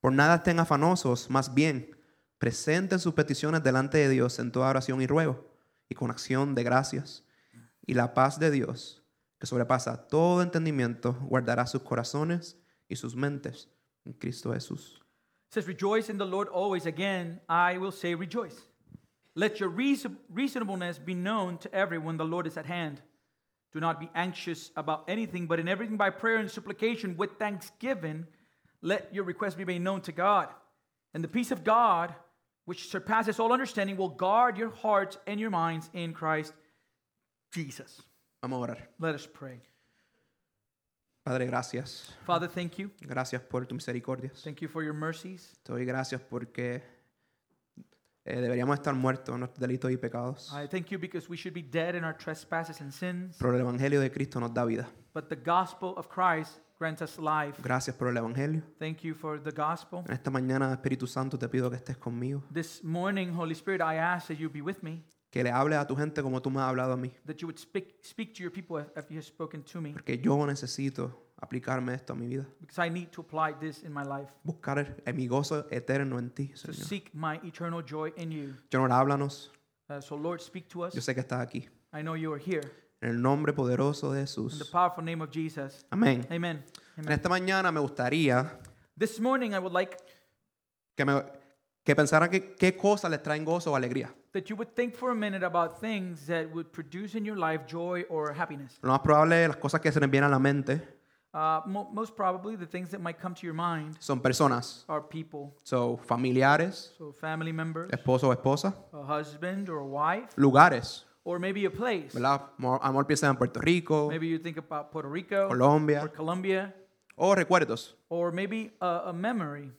Por nada estén afanosos, más bien, presenten sus peticiones delante de Dios en toda oración y ruego, y con acción de gracias. Y la paz de Dios, que sobrepasa todo entendimiento, guardará sus corazones y sus mentes en Cristo Jesús. Says, Rejoice in the Lord always. Again, I will say, Rejoice. Let your reason- reasonableness be known to everyone. The Lord is at hand. Do not be anxious about anything, but in everything by prayer and supplication with thanksgiving, let your requests be made known to God. And the peace of God, which surpasses all understanding, will guard your hearts and your minds in Christ Jesus. Vamos a orar. Let us pray. Padre, gracias. Father, thank you. Gracias por tu misericordia. Thank you for your mercies. Te doy gracias porque eh, deberíamos estar muertos en nuestros delitos y pecados. I thank you because we should be dead in our trespasses and sins. Pero el Evangelio de Cristo nos da vida. But the gospel of Christ grants us life. Gracias por el Evangelio. Thank you for the gospel. En esta mañana, Espíritu Santo, te pido que estés conmigo. This morning, Holy Spirit, I ask that you be with me, Que le hables a tu gente como tú me has hablado a mí. that you would speak, speak to your people as you have spoken to me, Porque yo necesito aplicarme esto a mi vida. because I need to apply this in my life, Buscar el- el- mi gozo eterno en ti, to Señor. seek my eternal joy in you. Señor, háblanos. Uh, so, Lord, speak to us. Yo sé que estás aquí. I know you are here. En el nombre poderoso de In the Jesús. powerful name of Jesus. Amén. Amen. En esta mañana me gustaría This morning, I would like que, me, que pensaran que, qué cosas les traen gozo o alegría. that you would think for a minute about things that would produce in your life joy or happiness. Lo más probable, las cosas que se les vienen a la mente Uh, mo- most probably, the things that might come to your mind son personas. are people, Son familiares, so family members, esposo o esposa, a husband or a wife, lugares, or maybe a place. ¿verdad? Amor, amor piensa en Puerto Rico, Maybe you think about Puerto Rico Colombia or Colombia, Colombia, o recuerdos. or maybe a, a memory.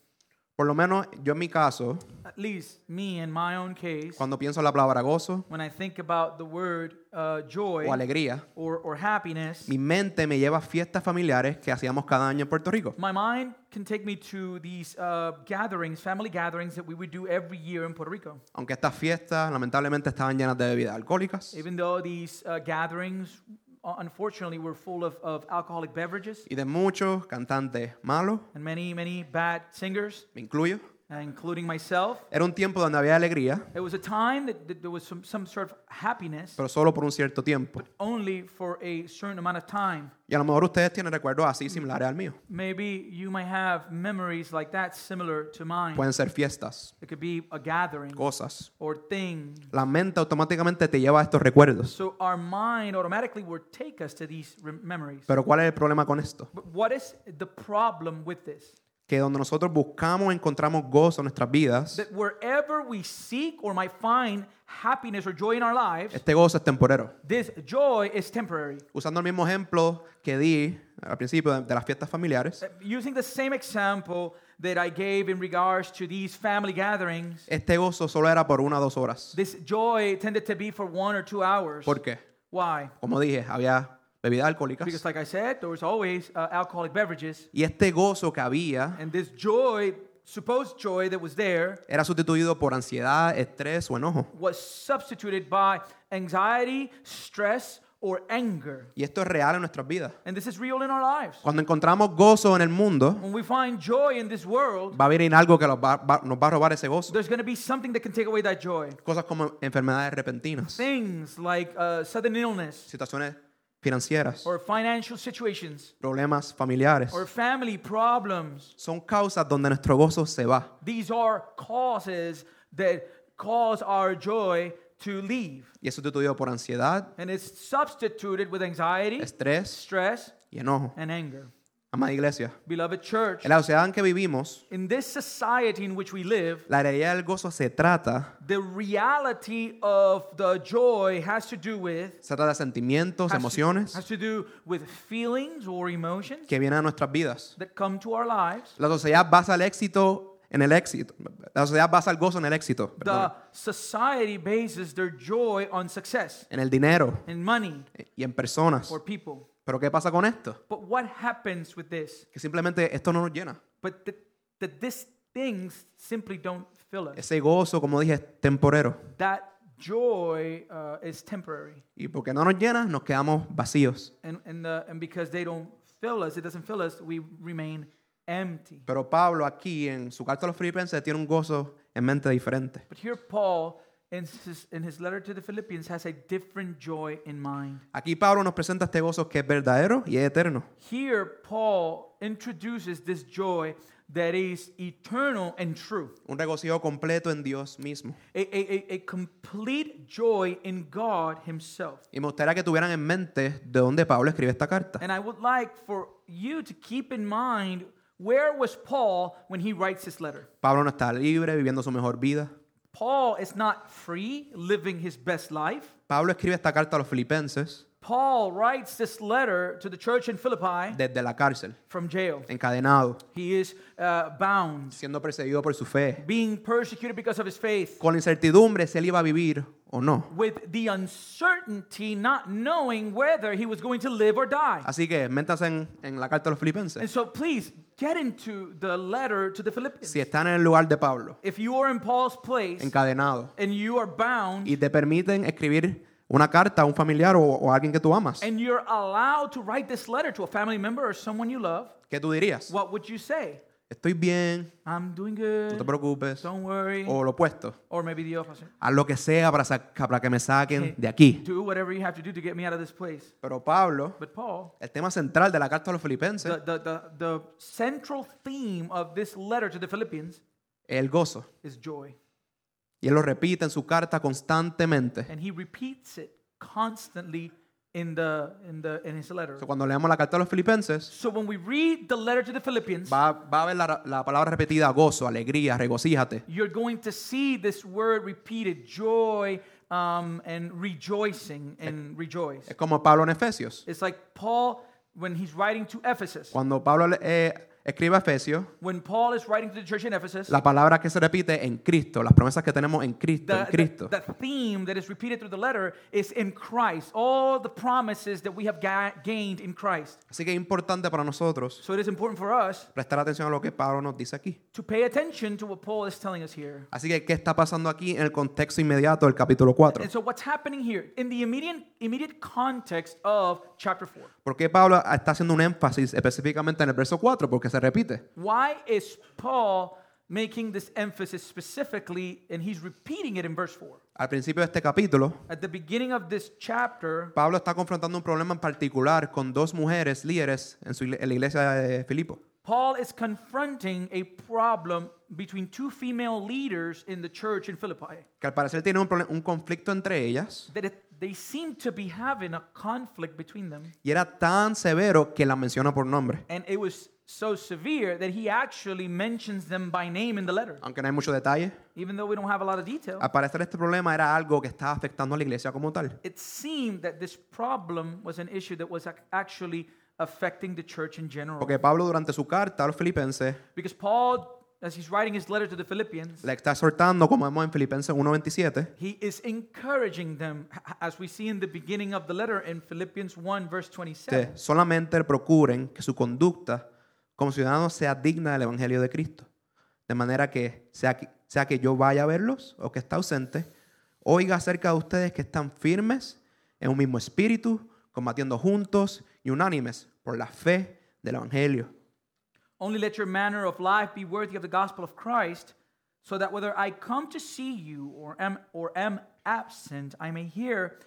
Por lo menos yo en mi caso, At least me, in my own case, cuando pienso en la palabra gozo when I think about the word uh, joy o alegría, or, or happiness, mi mente me lleva a fiestas familiares que hacíamos cada año en Puerto Rico. my mind can take me to these uh, gatherings, family gatherings that we would do every year in Puerto Rico. Aunque estas fiestas lamentablemente estaban llenas de bebidas alcohólicas Even though these uh, gatherings, unfortunately, were full of, of alcoholic beverages. Y de muchos cantantes malos, and many, many bad singers, me incluyo, including myself, era un tiempo donde había alegría, it was a time that, that there was some, some sort of happiness, pero solo por un cierto tiempo. only for a certain amount of time. Y a lo mejor ustedes tienen recuerdos así similares al mío. Maybe you might have memories like that similar to mine. Pueden ser fiestas, It could be a gathering cosas. or thing. La mente automáticamente te lleva a estos recuerdos. So our mind automatically will take us to these rem- memories. Pero ¿cuál es el problema con esto? But what is the problem with this? Que donde nosotros buscamos, encontramos gozo en nuestras vidas, That wherever we seek or might find happiness or joy in our lives, este gozo es temporero. this joy is temporary. Usando el mismo ejemplo que di al principio de, de las fiestas familiares, Using the same example that I gave in regards to these family gatherings, este gozo solo era por una o dos horas. this joy tended to be for one or two hours. ¿Por qué? Why? Como dije, había bebidas alcohólicas. Because, like I said, there was always uh, alcoholic beverages, Y este gozo que había and this joy, supposed joy that was there, era sustituido por ansiedad, estrés o enojo. was substituted by anxiety, stress, or anger. Y esto es real en nuestras vidas. And this is real in our lives. Cuando encontramos gozo en el mundo, When we find joy in this world, va a venir algo que nos va, va- nos va a robar ese gozo. there's going to be something that can take away that joy. Cosas como enfermedades repentinas, Things like uh, sudden illness, situaciones financieras, or financial situations, problemas familiares. or family problems. Son causas donde nuestro gozo se va. These are causes that cause our joy to leave. Y es sustituido por ansiedad, And it's substituted with anxiety, estrés stress, y enojo. and anger. Amada iglesia, Beloved church, en la sociedad en que vivimos, in this society in which we live, la realidad del gozo se trata, the reality of the joy has to do with se trata de sentimientos, has to, emociones has to do with feelings or emotions que vienen a nuestras vidas. that come to our lives. La sociedad basa el éxito en el éxito. La sociedad basa el gozo en el éxito, The society bases their joy on success en el dinero and money y en personas. or people. Pero ¿qué pasa con esto? But what happens with this? Que simplemente esto no nos llena. But these things simply don't fill us. Ese gozo, como dije, es temporero. That joy uh, is temporary. Y porque no nos llena, nos quedamos vacíos. And, and, the, and because they don't fill us, it doesn't fill us, we remain empty. Pero Pablo aquí en su carta a los filipenses tiene un gozo en mente diferente. But here, Paul, in his, in his letter to the Philippians, has a different joy in mind. Aquí Pablo nos presenta este gozo que es verdadero y es eterno. Here, Paul introduces this joy that is eternal and true. Un regocijo completo en Dios mismo. A, a, a, complete joy in God Himself. Y me gustaría que tuvieran en mente de dónde Pablo escribe esta carta. And I would like for you to keep in mind where was Paul when he writes this letter? Pablo no está libre, viviendo su mejor vida. Paul is not free, living his best life. Pablo escribe esta carta a los filipenses Paul writes this letter to the church in Philippi desde la cárcel, from jail. encadenado, He is uh, bound, siendo perseguido por su fe, being persecuted because of his faith, con la incertidumbre si él iba a vivir o no. with the uncertainty, not knowing whether he was going to live or die. Así que métanse en, en la carta a los And filipenses. so please get into the letter to the Philippians. Si están en el lugar de Pablo, If you are in Paul's place encadenado, and you are bound y te permiten escribir una carta a un familiar o, o a alguien que tú amas, and you're allowed to write this letter to a family member or someone you love, ¿qué tú dirías? what would you say? Estoy bien, I'm doing no te good. preocupes. Don't worry. O lo opuesto, Or maybe the opposite. haz lo que sea para, sa- para que me saquen de aquí. Do whatever you have to do to get me out of this place. Pero Pablo, But Paul, el tema central de la carta a los filipenses the, the, the, the central theme of this letter to the Philippians el gozo. is joy. Y él lo repite en su carta constantemente. And he repeats it constantly in the in the in his letter. So, cuando leemos la carta a los filipenses, So when we read the letter to the Philippians, va, va a ver la, la palabra repetida gozo, alegría, regocíjate. you're going to see this word repeated joy um, and rejoicing and rejoice. Es como Pablo en Efesios. It's like Paul when he's writing to Ephesus. Cuando Pablo eh, escribe a Efesios, When Paul is writing to the church in Ephesus, la palabra que se repite en Cristo, las promesas que tenemos en Cristo, en the, Cristo. the, the theme that is repeated through the letter is in Christ. All the promises that we have ga- gained in Christ. Así que es importante para nosotros So it is important for us prestar atención a lo que Pablo nos dice aquí. to pay attention to what Paul is telling us here. Así que, ¿qué está pasando aquí en el contexto inmediato del capítulo 4? And so what's happening here in the immediate immediate context of chapter 4? ¿Por qué Pablo está haciendo un énfasis específicamente en el verso 4? Porque se repite. Why is Paul making this emphasis specifically and he's repeating it in verse 4? Al principio de este capítulo, At the beginning of this chapter, Pablo está confrontando un problema en particular con dos mujeres líderes en, su en la iglesia de Filipo. Paul is confronting a problem between two female leaders in the church in Philippi. Que al parecer tienen un, un conflicto entre ellas That it, they seem to be having a conflict between them. y era tan severo que la menciona por nombre. And it was so severe that he actually mentions them by name in the letter. Aunque no hay mucho detalle, Even though we don't have a lot of detail, al parecer este problema era algo que estaba afectando a la iglesia como tal. it seemed that this problem was an issue that was actually affecting the church in general. Porque Pablo durante su carta a los filipenses Because Paul, as he's writing his letter to the Philippians, le está exhortando, como vemos en Filipenses 1.27, he is encouraging them, as we see in the beginning of the letter in Philippians 1, verse 27. que solamente procuren que su conducta como ciudadanos sea digna del Evangelio de Cristo. De manera que sea, que sea que yo vaya a verlos o que está ausente, oiga acerca de ustedes que están firmes en un mismo espíritu, combatiendo juntos y unánimes por la fe del Evangelio. Only let your manner of life be worthy of the gospel of Christ, so that whether I come to see you or am, or am absent, I may hear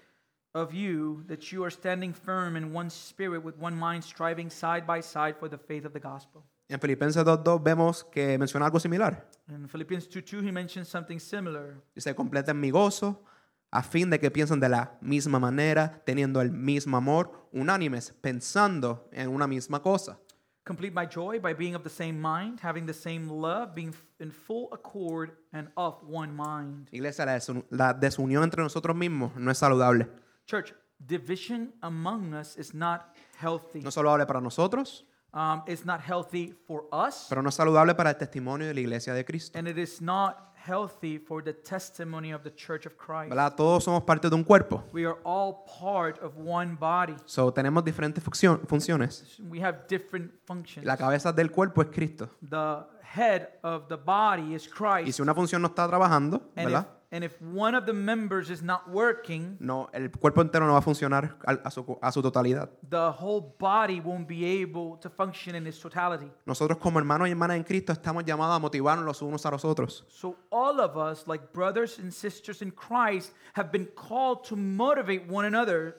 of you that you are standing firm in one spirit with one mind, striving side by side for the faith of the gospel. En Filipenses 2.2 vemos que menciona algo similar. In Philippians 2 2, he mentions something similar. Dice, completen mi gozo a fin de que piensen de la misma manera, teniendo el mismo amor, unánimes, pensando en una misma cosa. Complete my joy by being of the same mind, having the same love, being in full accord and of one mind. Iglesia, la, desun- la desunión entre nosotros mismos no es saludable. Church, division among us is not healthy. No es saludable para nosotros, Um, it's not healthy for us, pero no es saludable para el testimonio de la iglesia de Cristo. and it is not healthy for the testimony of the church of Christ. ¿Verdad? Todos somos parte de un cuerpo. We are all part of one body. So, tenemos diferentes funcio- funciones. We have different functions. La cabeza del cuerpo es Cristo. The head of the body is Y Christ. si una función no está trabajando, And ¿verdad? And if one of the members is not working, no, el cuerpo entero no va a funcionar al- a su, a su totalidad. the whole body won't be able to function in its totality. Nosotros como hermanos y hermanas en Cristo estamos llamados a motivarnos los unos a los otros. So all of us, like brothers and sisters in Christ, have been called to motivate one another.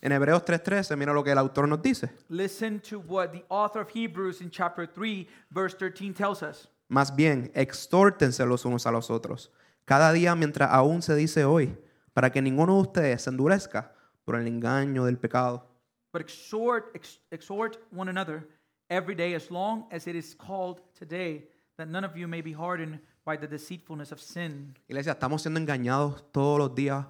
En Hebreos 3.13, mira lo que el autor nos dice. Listen to what the author of Hebrews in chapter 3, verse 13 tells us. Más bien, extórtense los unos a los otros, cada día mientras aún se dice hoy, para que ninguno de ustedes se endurezca por el engaño del pecado. But exhort, ex- exhort one another every day as long as it is called today, that none of you may be hardened by the deceitfulness of sin. Iglesia, estamos siendo engañados todos los días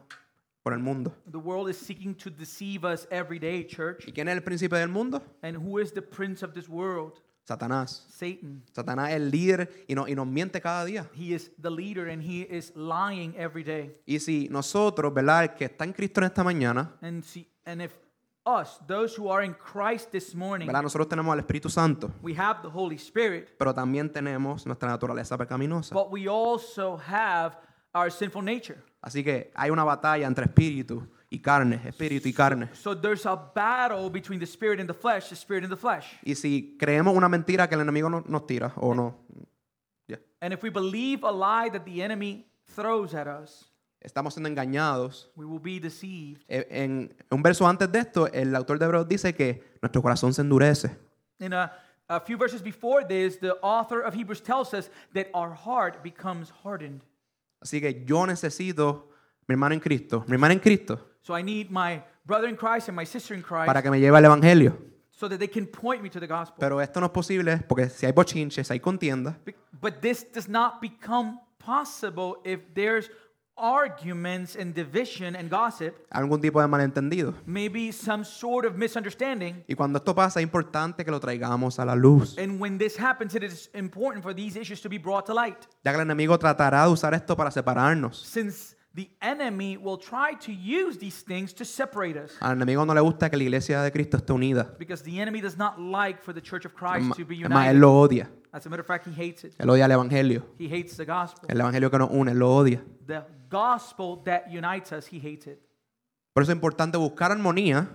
por el mundo. The world is seeking to deceive us every day, church. ¿Y quién es el príncipe del mundo? And who is the prince of this world? Satanás. Satan. Satanás es el líder y nos, y nos miente cada día. He is the leader and he is lying every day. Y si nosotros, ¿verdad? El que está en Cristo en esta mañana, And see, and if us, those who are in Christ this morning, ¿verdad? Nosotros tenemos al Espíritu Santo, we have the Holy Spirit, pero también tenemos nuestra naturaleza pecaminosa. but we also have our sinful nature. Así que hay una batalla entre espíritu y carne, espíritu y carne. So there's a battle between the spirit and the flesh, the spirit and the flesh. Y si creemos una mentira que el enemigo no- nos tira o no, ya, And if we believe a lie that the enemy throws at us, estamos siendo engañados. we will be deceived. Eh, En un verso antes de esto, el autor de Hebreos dice que nuestro corazón se endurece. In a, a few verses before this, the author of Hebrews tells us that our heart becomes hardened. Así que yo necesito mi hermano en Cristo, mi hermana en Cristo, So I need my brother in Christ and my sister in Christ para que me lleve al Evangelio. so that they can point me to the gospel. Pero esto no es posible porque si hay bochinches, hay contienda, Be- But this does not become possible if there's arguments and division and gossip, algún tipo de malentendido. maybe some sort of misunderstanding. Y cuando esto pasa, es importante que lo traigamos a la luz, And when this happens, it is important for these issues to be brought to light. ya que el enemigo tratará de usar esto para separarnos. Since the enemy will try to use these things to separate us. Al enemigo no le gusta que la iglesia de Cristo esté unida. Because the enemy does not like for the church of Christ to be Es más, él united. lo odia. As a matter of fact, he hates it. Él odia el evangelio. He hates the gospel. El evangelio que nos une, él lo odia. The gospel that unites us, he hates it. Por eso es importante buscar armonía,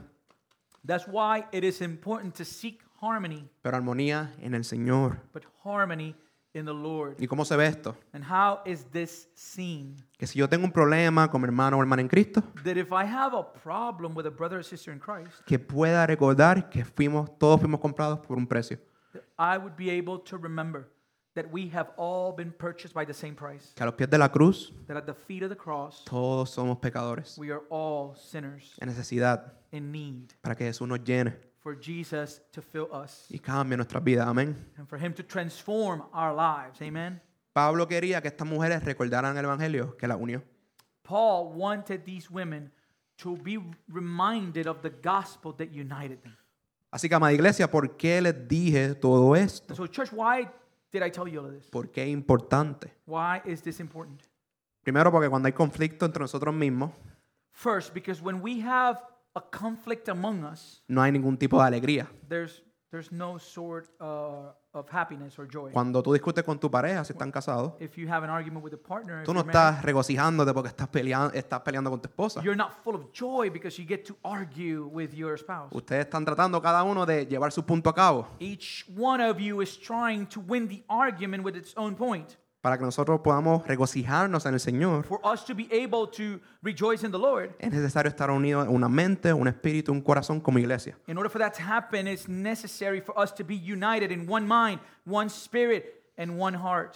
That's why it is important to seek harmony, pero armonía en el Señor. but harmony in the Lord. ¿Y cómo se ve esto? And how is this seen? Que si yo tengo un problema con mi hermano o hermana en Cristo, That if I have a problem with a brother or sister in Christ, que pueda recordar que fuimos, todos fuimos comprados por un precio. that I would be able to remember that we have all been purchased by the same price. Que a los pies de la cruz, That at the feet of the cross, todos somos pecadores. we are all sinners En necesidad, in need para que Jesús nos llene for Jesus to fill us y cambie nuestras vidas. Amén. and for him to transform our lives. Amen. Pablo quería que estas mujeres recordaran el evangelio que las unió. Paul wanted these women to be reminded of the gospel that united them. Así que, amada iglesia, ¿por qué les dije todo esto? So, church, why did I tell you all of this? ¿Por qué es importante? Why is this important? Primero, porque cuando hay conflicto entre nosotros mismos, First, because when we have a conflict among us, no hay ningún tipo de alegría. there's there's no sort uh, of happiness or joy. Cuando tú discutes con tu pareja, si están casados, If you have an argument with a partner, if tú no you're married, estás regocijándote porque estás peleando, estás peleando con tu esposa. you're not full of joy because you get to argue with your spouse. Ustedes están tratando cada uno de llevar su punto a cabo Each one of you is trying to win the argument with its own point. Para que nosotros podamos regocijarnos en el Señor. For us to be able to rejoice in the Lord, Es necesario estar unidos en una mente, un espíritu, un corazón como iglesia. in order for that to happen, it's necessary for us to be united in one mind, one spirit, and one heart.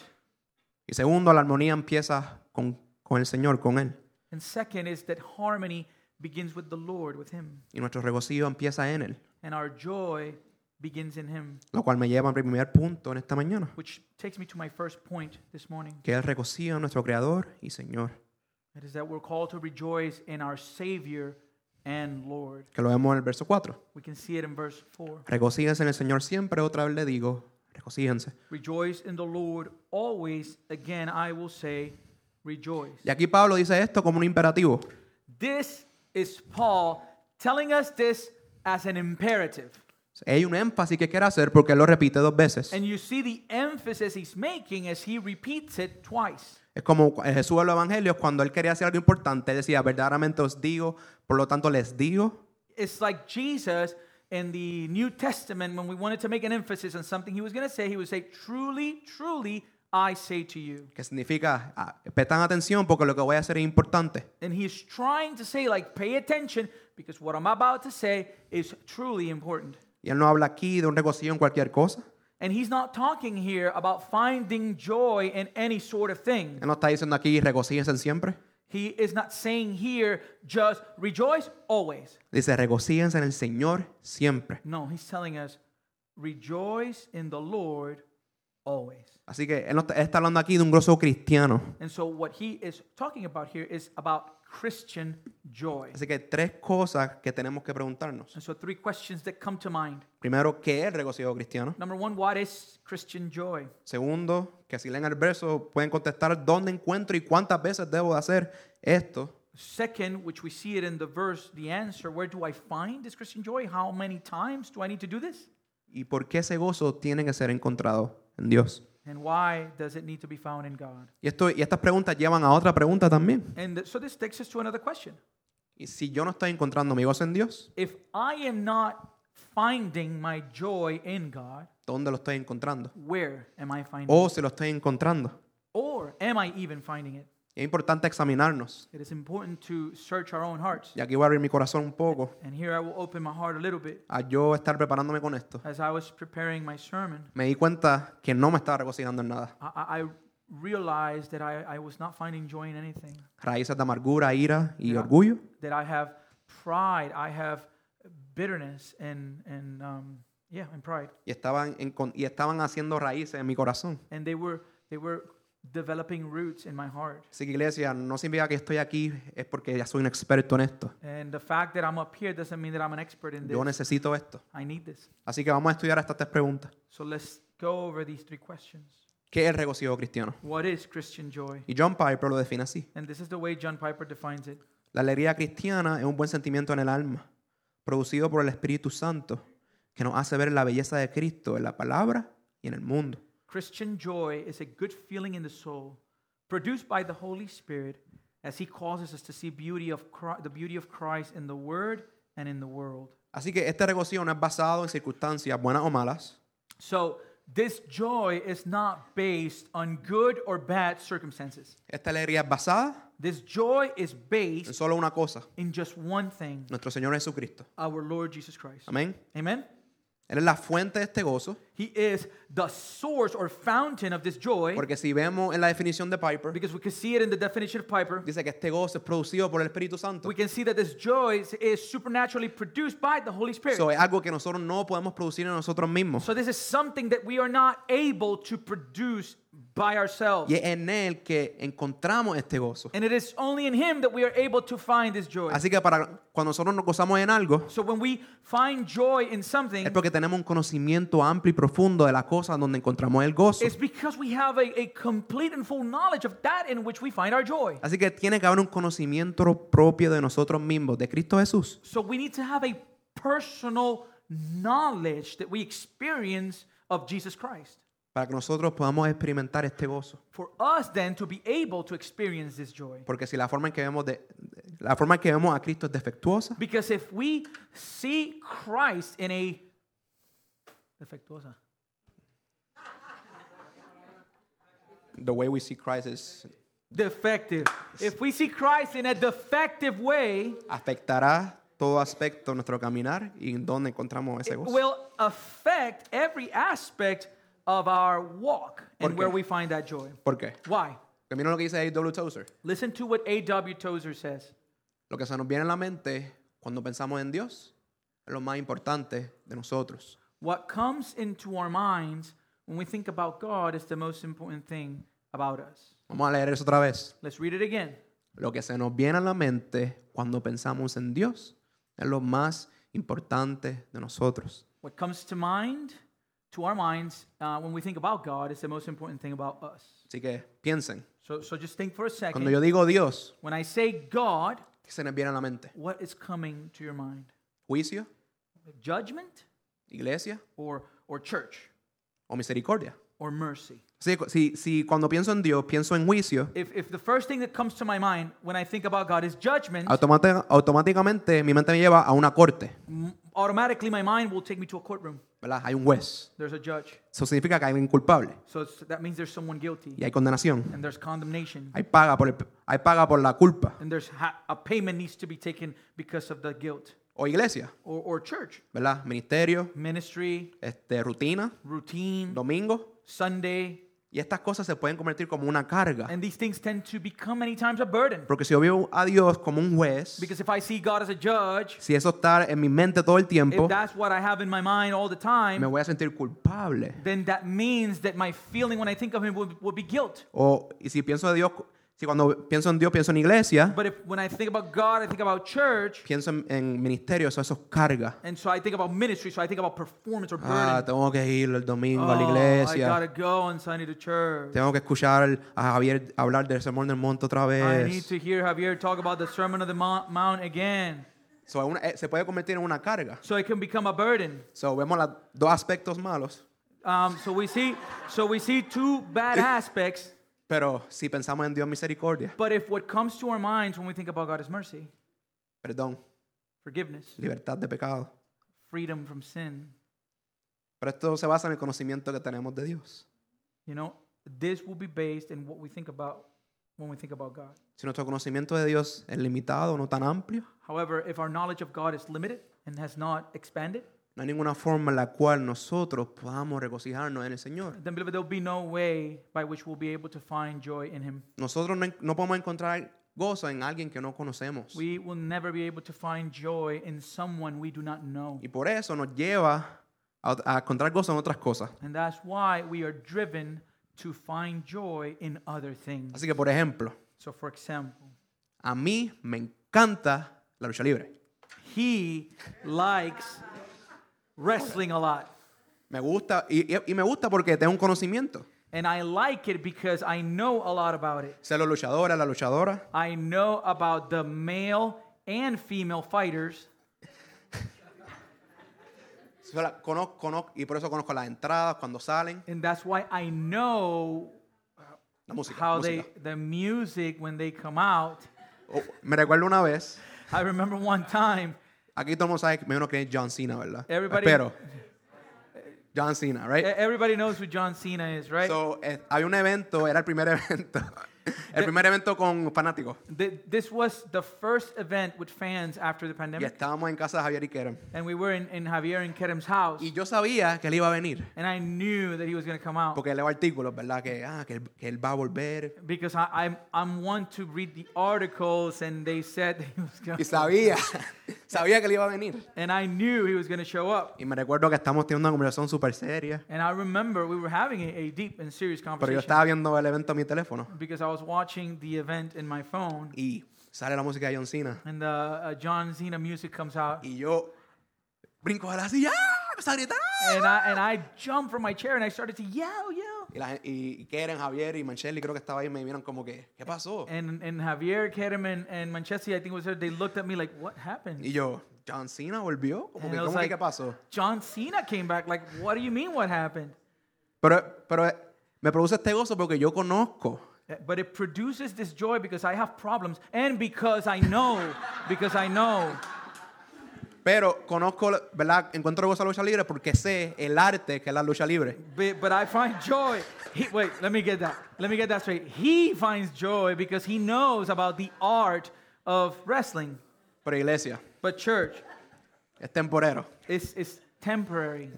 Y segundo, la armonía empieza con, con el Señor, con Él. And second is that harmony begins with the Lord, with Him, Y nuestro regocijo empieza en Él. and our joy begins in Him. Lo cual me lleva al primer punto en esta mañana, Which takes me to my first point this morning. que regocijo en nuestro Creador y Señor. It is that we're called to rejoice in our Savior and Lord. Que lo vemos en el verso 4. We can see it in verse 4. Regocíjense en el Señor siempre, otra vez le digo, regocíjense. Rejoice in the Lord always. Again, I will say, rejoice. Y aquí Pablo dice esto como un imperativo. This is Paul telling us this as an imperative. Hay un énfasis que quiere hacer porque él lo repite dos veces. And you see the emphasis he's making as he repeats it twice. Es como cu- Jesús en los evangelios cuando él quería hacer algo importante, él decía, verdaderamente os digo, por lo tanto les digo. It's like Jesus in the New Testament when we wanted to make an emphasis on something he was going to say, he would say, Truly, truly, I say to you. que significa ah, prestan atención porque lo que voy a hacer es importante. And he's trying to say, like, pay attention because what I'm about to say is truly important. Y él no habla aquí de un regocijo en cualquier cosa. And he's not talking here about finding joy in any sort of thing. Él no está diciendo aquí regocíjense siempre. He is not saying here just rejoice always. Dice regocíjense en el Señor siempre. No, he's telling us rejoice in the Lord always. Así que él, no está, él está hablando aquí de un grosso cristiano. And so what he is talking about here is about Christian joy. Así que hay tres cosas que tenemos que preguntarnos. And so three questions that come to mind. Primero, ¿qué es el regocijo cristiano? Number one, what is Christian joy? Segundo, que si leen el verso pueden contestar dónde encuentro y cuántas veces debo de hacer esto. Second, which we see it in the verse, the answer, where do I find this Christian joy? How many times do I need to do this? ¿Y por qué ese gozo tiene que ser encontrado en Dios? And why does it need to be found in God? Y, esto, y estas preguntas llevan a otra pregunta también. And so this takes us to another question. Y si yo no estoy encontrando mi gozo en Dios, If I am not finding my joy in God, ¿dónde lo estoy encontrando? where am I finding O it? si lo estoy encontrando. Or am I even finding it? Es importante examinarnos. It is important to search our own hearts. Y aquí voy a abrir mi corazón un poco And here I will open my heart a little bit. a yo estar preparándome con esto. As I was preparing my sermon, Me di cuenta que no me estaba regocijando en nada. I, realized that I, I was not finding joy in anything. Raíces de amargura, ira y Yeah. orgullo. That I have pride, I have bitterness, and, and um, yeah, and pride. Y estaban, en y estaban haciendo raíces en mi corazón. And they were, they were developing roots in my heart. Así que iglesia, no significa que estoy aquí, es porque ya soy un experto en esto. And the fact that I'm up here doesn't mean that I'm an expert in Yo this. necesito esto. I need this. Así que vamos a estudiar estas tres preguntas. So let's go over these three questions. ¿Qué es el regocijo cristiano? What is Christian joy? Y John Piper lo define así. And this is the way John Piper defines it. La alegría cristiana es un buen sentimiento en el alma, producido por el Espíritu Santo, que nos hace ver la belleza de Cristo en la palabra y en el mundo. Christian joy is a good feeling in the soul, produced by the Holy Spirit, as He causes us to see beauty of Christ, the beauty of Christ in the Word and in the world. Así que este regocijo no es basado en circunstancias buenas o malas, So this joy is not based on good or bad circumstances. esta alegría es basada This joy is en based solo una cosa, in just one thing: nuestro Señor Jesucristo. our Lord Jesus Christ. Amén. Amen. Él es la fuente de este gozo, He is the source or fountain of this joy, porque si vemos en la definición de Piper, because we can see it in the definition of Piper. dice que este gozo es producido por el Espíritu Santo. We can see that this joy is, is supernaturally produced by the Holy Spirit. Eso es algo que nosotros no podemos producir en nosotros mismos. So this is something that we are not able to produce by ourselves. Y es en Él que encontramos este gozo. And it is only in him that we are able to find this joy. Así que para cuando nosotros nos gozamos en algo, So when we find joy in something, es porque tenemos un conocimiento amplio y profundo de la cosa donde encontramos el gozo. it's because we have a, a complete and full knowledge of that in which we find our joy. Así que tiene que haber un conocimiento propio de nosotros mismos, de Cristo Jesús. So we need to have a personal knowledge that we experience of Jesus Christ. Para que nosotros podamos experimentar este gozo. For us then to be able to experience this joy. Porque si la forma en que vemos de, la forma en que vemos a Cristo es defectuosa, Because if we see Christ in a defectuosa. the way we see Christ is Defective. If we see Christ in a defective way, afectará todo aspecto de nuestro caminar y en donde encontramos ese it gozo. will affect every aspect of our walk and qué? where we find that joy. ¿Por qué? Why? Lo que dice A.W. Tozer. Listen to what A.W. Tozer says. Lo que se nos viene a la mente cuando pensamos en Dios es lo más importante de nosotros. What comes into our minds when we think about God is the most important thing about us. Vamos a leer eso otra vez. Let's read it again. Lo que se nos viene a la mente cuando pensamos en Dios es lo más importante de nosotros. What comes to mind, to our minds, uh, when we think about God, is the most important thing about us. Así que piensen, So, so just think for a second. cuando yo digo Dios, When I say God, ¿qué se nos viene a la mente? what is coming to your mind? ¿Juicio? Judgment? iglesia or, or church o misericordia. Or mercy. Que si, si cuando pienso en Dios, pienso en juicio, If, if the first thing that comes to my mind when I think about God is judgment, automati- automáticamente mi mente me lleva a una corte. m- automatically my mind will take me to a courtroom. ¿verdad? Hay un juez. There's a judge. Eso significa que hay un culpable So it's, that means there's someone guilty y hay condenación. and there's condemnation. Hay paga por, el- hay paga por la culpa. And there's ha- a payment needs to be taken because of the guilt. O iglesia, Or, or church, ¿verdad? Ministerio, ministry, este, rutina, routine, domingo. Sunday. Y estas cosas se pueden convertir como una carga. And these things tend to become many times a burden. Porque si yo veo a Dios como un juez, Because if I see God as a judge, si eso está en mi mente todo el tiempo, if that's what I have in my mind all the me time, voy a sentir culpable. then that means that my feeling when I think of Him would, would be guilt. O y si pienso de Dios, si cuando pienso en Dios pienso en iglesia, But if when I think about God, I think about church, pienso en, en ministerio, eso, eso es carga. and so I think about ministry, so I think about performance or burden. Ah, tengo que ir el domingo a la Oh, I iglesia. gotta go on Sunday to church. Tengo que escuchar a Javier hablar del sermón del monte otra I need vez. to hear Javier talk about the Sermon of the Mount, Mount again. So, una- eh, se puede convertir en una carga. So it can become a burden. So, vemos los dos aspectos malos, Um, so we see, so we see two bad aspects. Pero si pensamos en Dios misericordia, But if what comes to our minds when we think about God is mercy, perdón, forgiveness, libertad de pecado. freedom from sin, Pero esto se basa en el conocimiento que tenemos de Dios. you know, this will be based in what we think about when we think about God. Si nuestro conocimiento de Dios es limitado, no tan amplio, However, if our knowledge of God is limited and has not expanded, no hay ninguna forma en la cual nosotros podamos regocijarnos en el Señor. then beloved, there'll be no way by which we'll be able to find joy in Him. Nosotros no, no podemos encontrar gozo en alguien que no conocemos. We will never be able to find joy in someone we do not know. Y por eso nos lleva a, a encontrar gozo en otras cosas. And that's why we are driven to find joy in other things. Así que, por ejemplo, So, for example, a mí me encanta la lucha libre. he likes wrestling a lot. Me gusta, y, y- y me gusta porque tengo un conocimiento. And I like it because I know a lot about it. Sé los luchadores, la luchadora. I know about the male and female fighters. Conozco, conozco- y por eso conozco las entradas cuando salen. And that's why I know La música. how they, the music, when they come out. Oh, me recuerdo una vez, I remember one time, aquí todo el mundo sabe menos que es John Cena, ¿verdad? Everybody- Pero, John Cena, e- right? everybody knows who John Cena is, right? So, eh, había un evento, era el primer evento. el primer evento con fanáticos. Th- This was the first event with fans after the Y pandemic. estábamos en casa de Javier y Kerem. And we were in, in Javier and Kerem's house. Y yo sabía que él iba a venir. And I knew that he was going to come out. Porque leo artículos, ¿verdad? Que, ah, que, él, que él va a volver. Because I, I'm, I'm one to read the articles, and they said that he was going Y sabía, sabía que él iba a venir. And I knew he was going to show up. Y me recuerdo que estamos teniendo una conversación súper seria. And I remember we were having a, a deep and serious Pero yo conversation. estaba viendo el evento en mi teléfono. Because I was watching the event in my phone. Y sale la música de John Cena. And the uh, John Cena music comes out. Y yo brinco de la silla. ¡ah! Empecé a gritar. And I, and I jumped from my chair and I started to yell, yell. Y, la, y, y Keren, Javier y Mancheli creo que estaba ahí me vieron como que, ¿qué pasó? And, and Javier, Kerem, and, and Manchester, I think was there, they looked at me like, what happened? Y yo, ¿John Cena volvió? Como And que, ¿Cómo que like- qué pasó? John Cena came back. Like, what do you mean, what happened? Pero, pero me produce este gozo porque yo conozco But it produces this joy because I have problems and because I know, because I know. Pero conozco, ¿verdad? Encuentro gozo a la lucha libre porque sé el arte que es la lucha libre. But, but I find joy. He, wait, let me get that. Let me get that straight. He finds joy because he knows about the art of wrestling. Pero iglesia, But church es temporero. is, is temporary.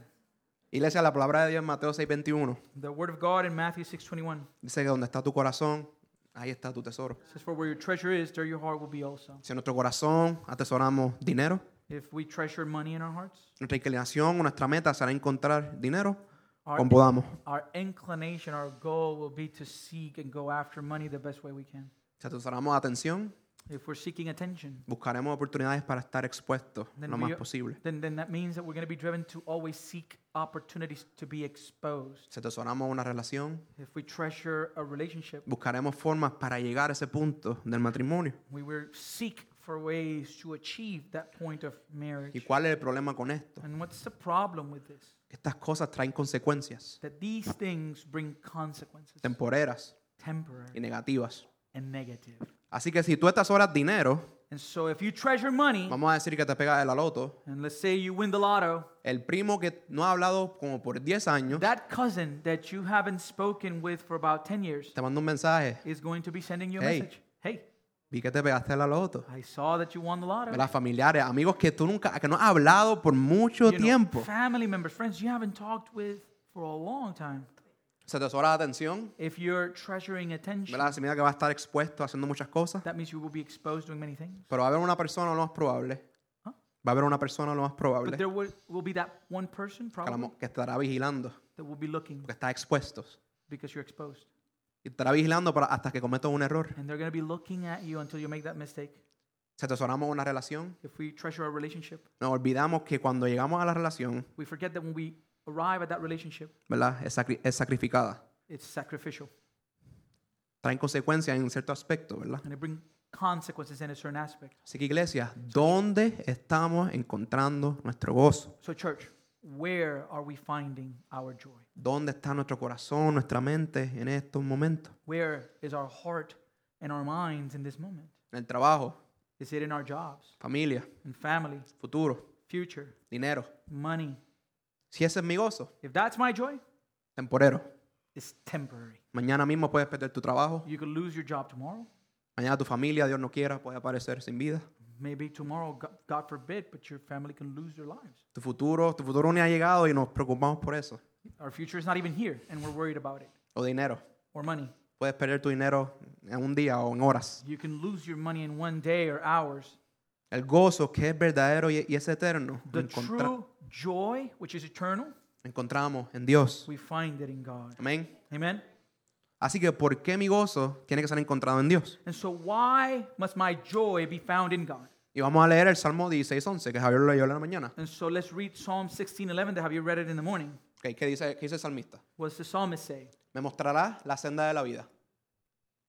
Iglesia, la palabra de Dios en Mateo 6:21 The word of God in Matthew 6.21 dice que donde está tu corazón, ahí está tu tesoro. says, For where your treasure is, there your heart will be also. Si en nuestro corazón atesoramos dinero, If we treasure money in our hearts, nuestra inclinación, nuestra meta será encontrar dinero our, como podamos. our inclination, our goal will be to seek and go after money the best way we can. Si atesoramos atención, If we're seeking attention, buscaremos oportunidades para estar expuestos Then lo we más are- posible. then, then that means that we're going to be driven to always seek opportunities to be exposed. Si atesoramos una relación, If we treasure a relationship, buscaremos formas para llegar a ese punto del matrimonio. we will seek for ways to achieve that point of ¿Y marriage. cuál es el problema con esto? And what's the problem with this? Estas cosas traen consecuencias That these things bring consequences, temporeras y temporary negativas. and negative. Así que si tú estás horas dinero, And so if you treasure money, vamos a decir que te pegas de la loto, and let's say you win the lotto, el primo que no ha hablado como por 10 años that cousin that you haven't spoken with for about 10 years te manda un mensaje, is going to be sending you a Hey. message. Vi que te pegaste la loto. I saw that you won the lotto. ¿Verdad? Familiares, amigos que tú nunca, que no has hablado por mucho You know, tiempo. family members, friends you haven't talked with for a long time. Se te sobra la atención, If you're treasuring attention, ¿verdad? Significa que va a estar expuesto haciendo muchas cosas. that means you will be exposed doing many things. Pero va a haber una persona lo más probable. Huh? Va a haber una persona lo más But probable there will, will be that one person probably que estará vigilando, that will be looking que está expuesto. because you're exposed. Y estará vigilando para, hasta que cometas un error. And they're going to be looking at you until you make that mistake. Si atesoramos una relación, If we treasure our relationship, nos olvidamos que cuando llegamos a la relación, we forget that when we arrive at that relationship, ¿verdad? Es, sacri- es sacrificada. it's sacrificial Traen consecuencias en cierto aspecto, ¿verdad? and it brings consequences in a certain aspect. Así que iglesia, ¿dónde estamos encontrando nuestro gozo? So, church, where are we finding our joy? ¿Dónde está nuestro corazón, nuestra mente en estos momentos? Where is our heart and our minds in this moment? En el trabajo, Is it in our jobs, familia, in family, futuro, future, dinero. money? Si ese es mi gozo, If that's my joy, temporero. it's temporary. Mañana mismo puedes perder tu trabajo. You could lose your job tomorrow. Mañana tu familia, Dios no quiera, puede aparecer sin vida. Maybe tomorrow, God, forbid, but your family can lose their lives. Tu futuro, tu futuro ni ha llegado y nos preocupamos por eso. Our future is not even here, and we're worried about it. O dinero. Or money. Puedes perder tu dinero en un día o en horas. You can lose your money in one day or hours. El gozo que es verdadero y, es eterno, The true joy, which is eternal, encontramos en Dios. we find it in God. Amén. Amen? Así que, ¿por qué mi gozo tiene que ser encontrado en Dios? And so, why must my joy be found in God? Y vamos a leer el Salmo 16, 11, que Javier lo leyó en la mañana. And so, let's read Psalm 16 11 to have you read it in the morning. Ok, ¿Qué dice, qué dice el salmista? What does the psalmist say? Me mostrará la senda de la vida.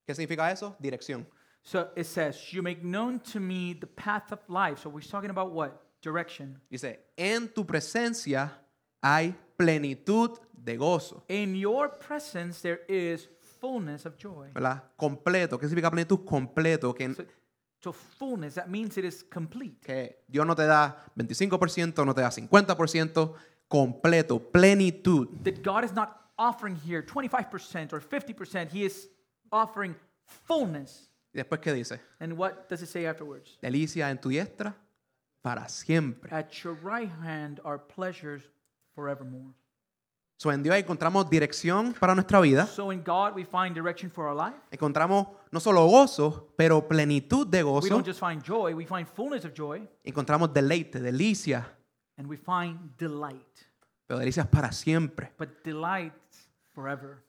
¿Qué significa eso? Dirección. So, it says, You make known to me the path of life. So, we're talking about what? Direction. Dice, en tu presencia hay plenitud de gozo. In your presence, there is fullness of joy. ¿Verdad? Completo. ¿Qué significa plenitud? Completo. Que, So, so fullness, that means it is complete. que Dios no te da 25%, no te da 50%. Completo. Plenitud. That God is not offering here 25% or 50%. He is offering fullness. ¿Y después qué dice? And what does it say afterwards? Delicia en tu diestra para siempre. At your right hand are pleasures forevermore. So, en Dios encontramos dirección para nuestra vida. So in God, we find direction for our life. Encontramos no solo gozo, pero plenitud de We gozo. don't just find joy, we find fullness of joy, Encontramos deleite, delicia, and we find delight. pero delicias para siempre. But delight forever.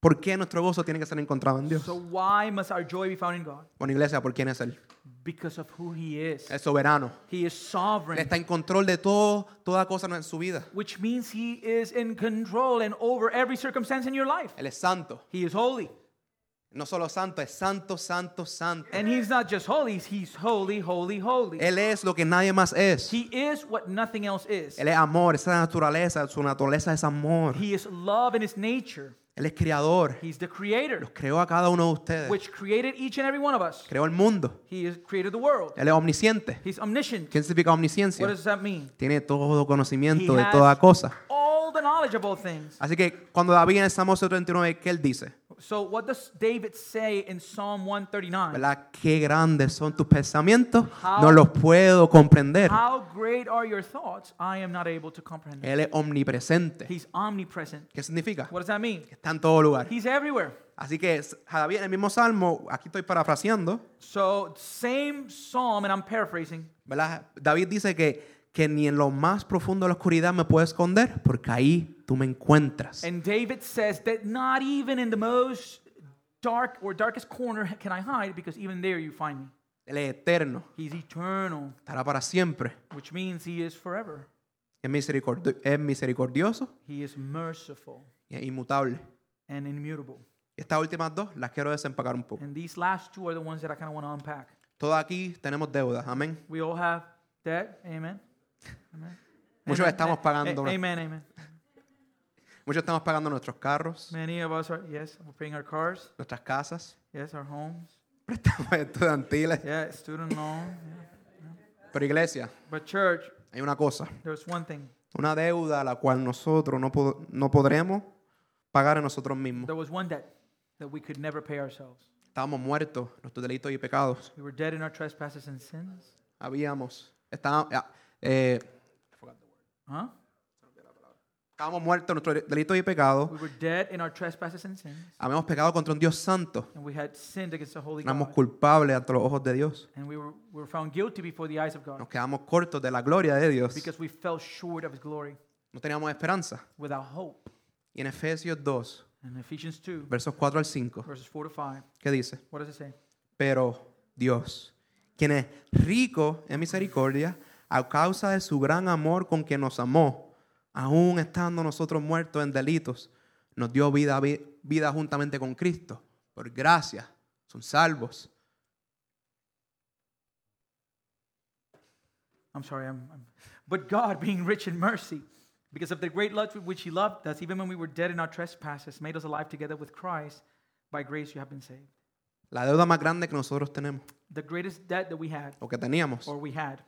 ¿Por qué nuestro gozo tiene que ser encontrado en Dios? So why must our joy be found in God? Bueno, iglesia, ¿por quién es Él? Because of who He is. Es soberano. He is sovereign, está en control de todo, toda cosa en su vida. which means He is in control and over every circumstance in your life. Él es santo. He is holy. No solo santo, es santo, santo, santo. And He's not just holy, He's holy, holy, holy. Él es lo que nadie más es. He is what nothing else is. Él es amor, esa naturaleza, su naturaleza es amor. He is love in His nature. Él es creador. He's the creator, Los creó a cada uno de ustedes. which created each and every one of us. Creó el mundo. He has created the world. Él es omnisciente. He's omniscient. ¿Qué significa omnisciencia? What does that mean? Tiene todo conocimiento He de has toda cosa. all the knowledge of all things. Así que cuando David en el Salmo 139, ¿qué él dice? So what does David say in Psalm 139? ¿Verdad? Qué grandes son tus pensamientos. How- No los puedo comprender. How great are your thoughts? I am not able to comprehend. Él es omnipresente. He's omnipresent. ¿Qué significa? What does that mean? Está en todo lugar. He's everywhere. Así que David en el mismo Salmo, aquí estoy parafraseando, So same psalm, and I'm paraphrasing. ¿verdad? David dice que, que ni en lo más profundo de la oscuridad me puedo esconder, porque ahí tú me encuentras. And David says that not even in the most dark or darkest corner can I hide, because even there you find me. Él es eterno, He's eternal, estará para siempre. which means he is forever. Es, misericordi- es misericordioso He is merciful y es inmutable. and immutable. Estas últimas dos las quiero desempacar un poco. And these last two are the ones that I kind of want to unpack. Todos aquí tenemos deudas, amén. We all have debt. Amen. Muchos estamos pagando- a- Amen. Amen. Muchos estamos pagando nuestros carros, Many of us are, yes, we're paying our cars. nuestras casas, Yes, our homes. préstamos estudiantiles. Yeah, student loan. Pero iglesia, But church, hay una cosa, there's one thing. una deuda a la cual nosotros no, pod- no podremos pagar a nosotros mismos. There was one debt that we could never pay ourselves. Estábamos muertos, en nuestros delitos y pecados. We were dead in our trespasses and sins. Habíamos, estábamos, eh, Huh? Estábamos muertos en nuestros delitos y pecados. We were dead in our trespasses and sins. Habíamos pecado contra un Dios santo. And we had sinned against the Holy Éramos God. culpables ante los ojos de Dios. And we were, we were found guilty before the eyes of God Nos quedamos cortos de la gloria de Dios. because we fell short of His glory No teníamos esperanza. without hope. Y en Efesios 2, In Ephesians 2, versos 4 al 5, verses 4 to 5, ¿qué dice? what does it say? Pero Dios, quien es rico en misericordia, a causa de su gran amor con que nos amó, aún estando nosotros muertos en delitos, nos dio vida, vi- vida juntamente con Cristo. Por gracia, son salvos. I'm sorry, I'm, I'm- But God, being rich in mercy, because of the great love with which He loved us, even when we were dead in our trespasses, made us alive together with Christ. By grace you have been saved. La deuda más grande que nosotros tenemos, The greatest debt that we had, o que teníamos, or we had,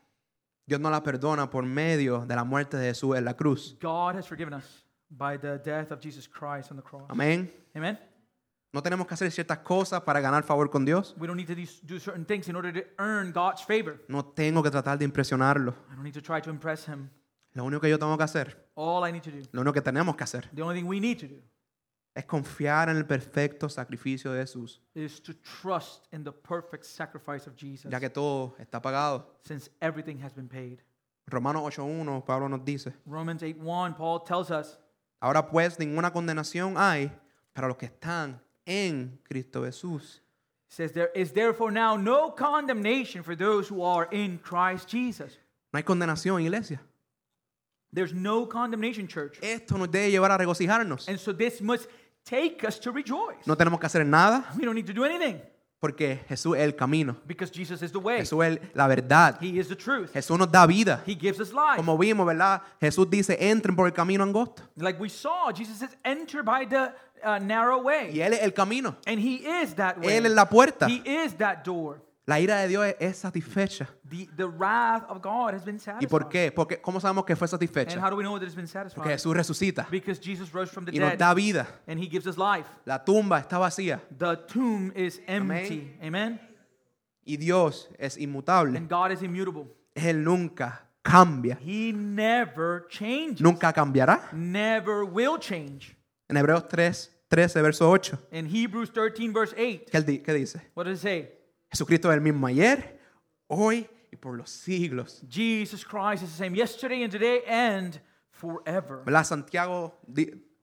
Dios nos la perdona por medio de la muerte de Jesús en la cruz. God has forgiven us by the death of Jesus Christ on the cross. Amén. Amen? No tenemos que hacer ciertas cosas para ganar favor con Dios. We don't need to do, certain things in order to earn God's favor. No tengo que tratar de impresionarlo. I don't need to try to impress Him. Lo único que yo tengo que hacer, All I need to do, lo único que tenemos que hacer, the only thing we need to do, es confiar en el perfecto sacrificio de Jesús, is to trust in the perfect sacrifice of Jesus, ya que todo está pagado. since everything has been paid. Romanos 8.1, Pablo nos dice, Romans 8 1, Paul tells us, ahora pues ninguna condenación hay para los que están en Cristo Jesús. says, There is therefore now no condemnation for those who are in Christ Jesus. No hay condenación, iglesia. There's no condemnation, church. Esto nos debe llevar a regocijarnos. And so this must take us to rejoice. No tenemos que hacer nada We don't need to do anything porque Jesús es el camino. because Jesus is the way, Jesús es la verdad. He is the truth, Jesús nos da vida. He gives us life. Como vimos, ¿verdad? Jesús dice, entren por el camino angosto. Like we saw, Jesus says, enter by the uh, narrow way. Y Él es el camino. And He is that way. Él es la puerta. He is that door. La ira de Dios es, es satisfecha. The, the wrath of God has been ¿Y satisfied. por qué? Porque, ¿Cómo sabemos que fue And satisfecha? how do we know that it's been Porque satisfied? Jesús resucita Because Jesus rose from the y nos dead da vida. and He gives us life. La tumba está vacía The tomb is empty. Amen. y Dios es inmutable. And God is immutable. Él nunca cambia. He never changes. Nunca cambiará. Never will change. En Hebreos 3, 13, verso 8, In Hebrews 13, verse 8, ¿qué, qué dice? what does it say? Jesucristo es el mismo ayer, hoy y por los siglos. Jesus Christ is the same yesterday and today and forever. ¿Verdad? Santiago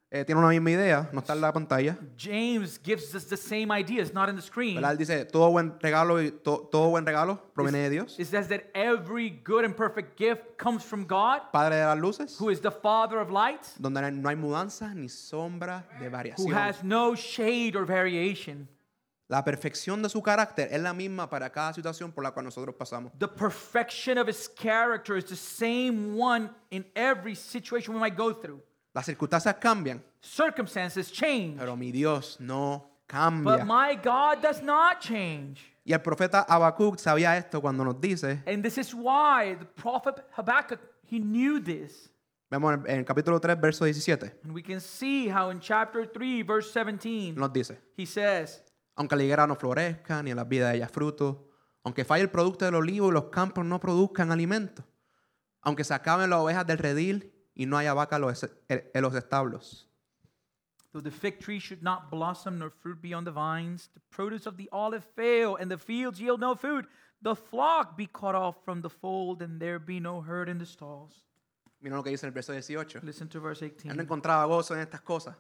eh, tiene una misma idea, no está en la pantalla. James gives us the same idea. It's not in the screen. ¿Verdad? Él dice, todo buen regalo y to- todo buen regalo proviene de Dios, It says that every good and perfect gift comes from God, Padre de las luces, who is the Father of lights, donde no hay mudanza ni sombra de who variación. has no shade or variation. La perfección de su carácter es la misma para cada situación por la cual nosotros pasamos. The perfection of his character is the same one in every situation we might go through. Las circunstancias cambian, Circumstances change, pero mi Dios no but cambia. my God does not change. Y el profeta Habacuc sabía esto cuando nos dice, And this is why the prophet Habakkuk, he knew this. vemos en el, en el capítulo 3, verso 17, And we can see how in chapter 3, verse 17, nos dice, he says, aunque la higuera no florezca, ni en las vidas de ella fruto, aunque falle el producto del olivo y los campos no produzcan alimento, aunque se acaben las ovejas del redil y no haya vaca en los, establos. Though the fig tree should not blossom, nor fruit be on the vines, the produce of the olive fail, and the fields yield no food, the flock be cut off from the fold, and there be no herd in the stalls. Miren lo que dice en el verso 18. Listen to verse Él no 18. encontraba gozo en estas cosas.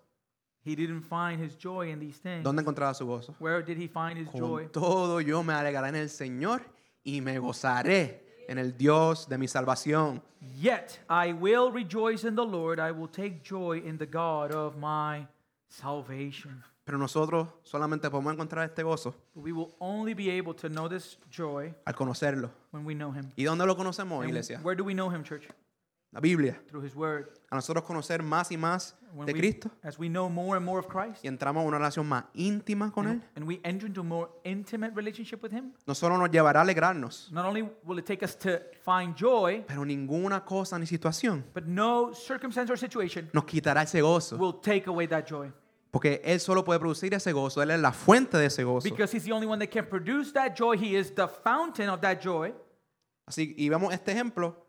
He didn't find his joy in these things. ¿Dónde encontraba su gozo? Where did he find his joy? Con todo yo me alegraré en el Señor y me gozaré en el Dios de mi salvación. Yet I will rejoice in the Lord. I will take joy in the God of my salvation. Pero nosotros solamente podemos encontrar este gozo we will only be able to know this joy al conocerlo. when we know Him. ¿Y dónde lo conocemos, And iglesia? where do we know Him, church? La Biblia. Through His Word. A nosotros conocer más y más When de we- Cristo as we know more and more of Christ, y entramos en una relación más íntima con Él, and, we enter into a more intimate relationship with Him, no solo nos llevará a alegrarnos, not only will it take us to find joy, pero ninguna cosa ni situación but no circumstance or situation nos quitará ese gozo. will take away that joy. Porque Él solo puede producir ese gozo. Él es la fuente de ese gozo. Because He's the only one that can produce that joy. He is the fountain of that joy. Así, y vemos este ejemplo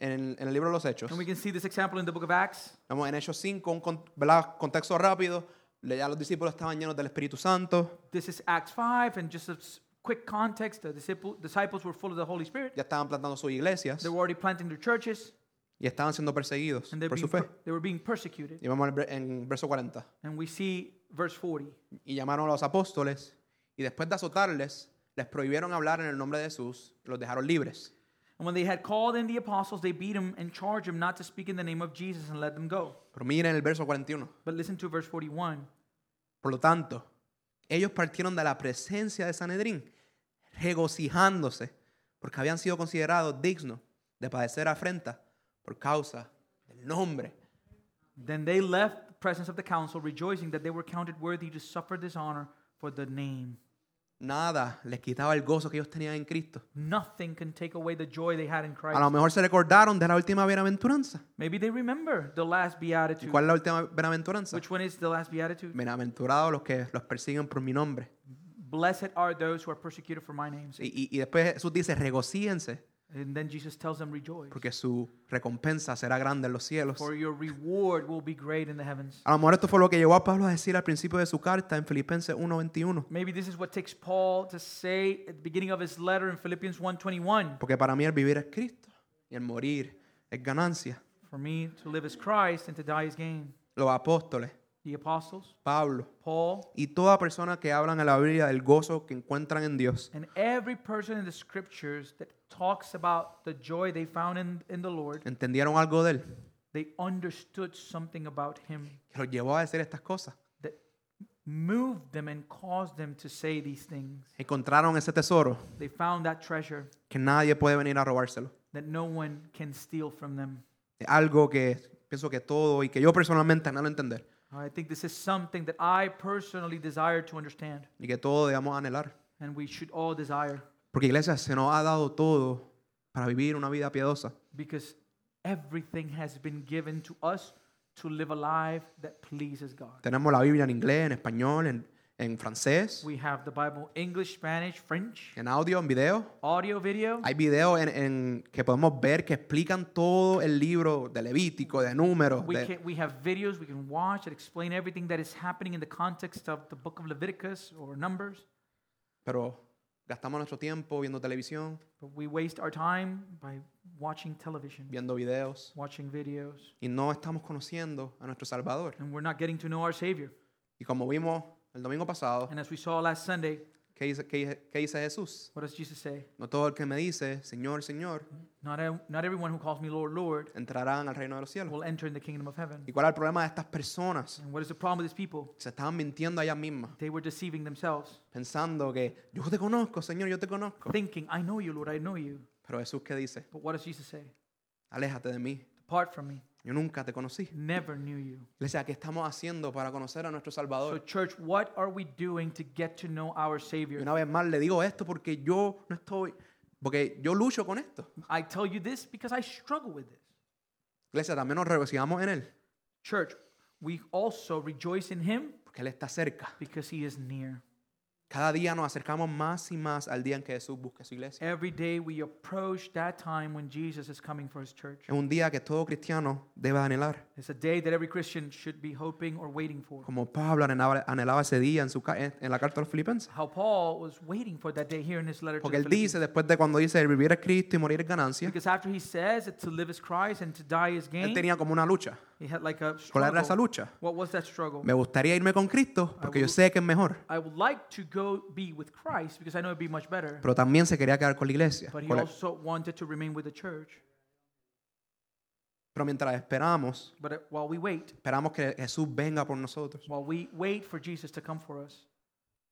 en el, en el libro de los Hechos. And we can see this example in the book of Acts. Vemos en Hechos 5, un con- ¿verdad? contexto rápido. Le- Ya los discípulos estaban llenos del Espíritu Santo. This is Acts 5, and just a s- quick context the disciple, disciples were full of the Holy Spirit. Ya estaban plantando sus iglesias. They were already planting their churches, Y estaban siendo perseguidos and they por su being fe. per- they were being persecuted. Y vamos en el ver- en verso 40. And we see verse 40. Y llamaron a los apóstoles. Y después de azotarles, les prohibieron hablar en el nombre de Jesús. y Los dejaron libres. And when they had called in the apostles, they beat him and charged him not to speak in the name of Jesus and let them go. Pero miren el verso 41. But listen to verse 41. Por lo tanto, ellos partieron de la presencia de Sanedrín, regocijándose, porque habían sido considerados dignos de padecer afrenta por causa del nombre. Then they left the presence of the council, rejoicing that they were counted worthy to suffer dishonor for the name. Nada les quitaba el gozo que ellos tenían en Cristo. Nothing can take away the joy they had in A lo Christ. mejor se recordaron de la última bienaventuranza. Maybe they remember the last ¿Y beatitude. cuál es la última bienaventuranza? Which one is the last beatitude? Bienaventurados los que los persiguen por mi nombre. Blessed are those who are persecuted for my name. Y, y- y después Jesús dice, regocíense, And then Jesus tells them, rejoice. porque su recompensa será grande en los cielos. For your reward will be great in the heavens. A lo mejor esto fue lo que llevó a Pablo a decir al principio de su carta en Filipenses 1.21. Maybe this is what takes Paul to say at the beginning of his letter in Philippians 1:21. Porque para mí el vivir es Cristo y el morir es ganancia. For me to live is Christ and to die is gain. Los apóstoles, The apostles, Pablo Paul, y toda persona que hablan en la Biblia del gozo que encuentran en Dios, and every person in the scriptures that talks about the joy they found in, in the Lord, entendieron algo de Él they understood something about him que los llevó a decir estas cosas. that moved them and caused them to say these things. Encontraron ese tesoro They found that treasure que nadie puede venir a robárselo. that no one can steal from them. Algo que pienso que todo y que yo personalmente no lo entender I think this is something that I personally desire to understand, y que todos debamos anhelar. and we should all desire, Porque iglesia se nos ha dado todo para vivir una vida piadosa. because everything has been given to us to live a life that pleases God. Tenemos la Biblia en inglés, en español, en, en francés, We have the Bible English, Spanish, French, en audio, en video. audio, video. Hay videos en, en que podemos ver que explican todo el libro de Levítico, de números. We, de- can, we have videos we can watch that explain everything that is happening in the context of the book of Leviticus or Numbers. pero gastamos nuestro tiempo viendo televisión, But we waste our time by watching television, viendo videos watching videos, y no estamos conociendo a nuestro Salvador. and we're not getting to know our Savior. Y como vimos el domingo pasado, And as we saw last Sunday, ¿qué dice, qué dice- qué dice Jesús? what does Jesus say? No todo el que me dice, Señor, Señor, Not, ev- not everyone who calls me Lord, Lord entrarán al reino de los cielos. will enter in the kingdom of heaven. ¿Y cuál es el problema de estas personas? And what is the problem with these people? Se estaban mintiendo a ellas mismas, They were deceiving themselves, pensando que yo te conozco, Señor, yo te conozco. thinking, I know you, Lord, I know you. Pero Jesús, ¿qué dice? But what does Jesus say? Aléjate de mí, Depart from me. Yo nunca te conocí. Never knew you. Iglesia, ¿qué estamos haciendo para conocer a nuestro So, Salvador? church, what are we doing to get to know our Y Savior? una vez más le digo esto porque yo no estoy, porque yo lucho con esto. I tell you this because I struggle with this. Iglesia, también nos regocijamos en Él, Church, we also rejoice in Him porque Él está cerca. because He is near. Cada día nos acercamos más y más al día en que Jesús busque su iglesia. Every day we approach that time when Jesus is coming for His church. Es un día que todo cristiano debe anhelar. It's a day that every Christian should be hoping or waiting for. Como Pablo anhelaba, anhelaba ese día en, su, en la carta a los filipenses. How Paul was waiting for that day here in his letter to Porque the él Philippians. dice, después de cuando dice, el vivir es Cristo y morir es ganancia, Because after he says that to live is Christ and to die is él gain, tenía como una lucha. he had like a ¿Cuál era esa struggle. lucha? What was that struggle? Me gustaría irme con Cristo porque yo will- sé que es mejor. I would like to go be with Christ because I know it'd be much better. Pero también se quería quedar con la iglesia. But he con la- also wanted to remain with the church. Pero mientras esperamos, But uh, while we wait, esperamos que Jesús venga por nosotros. while we wait for Jesus to come for us,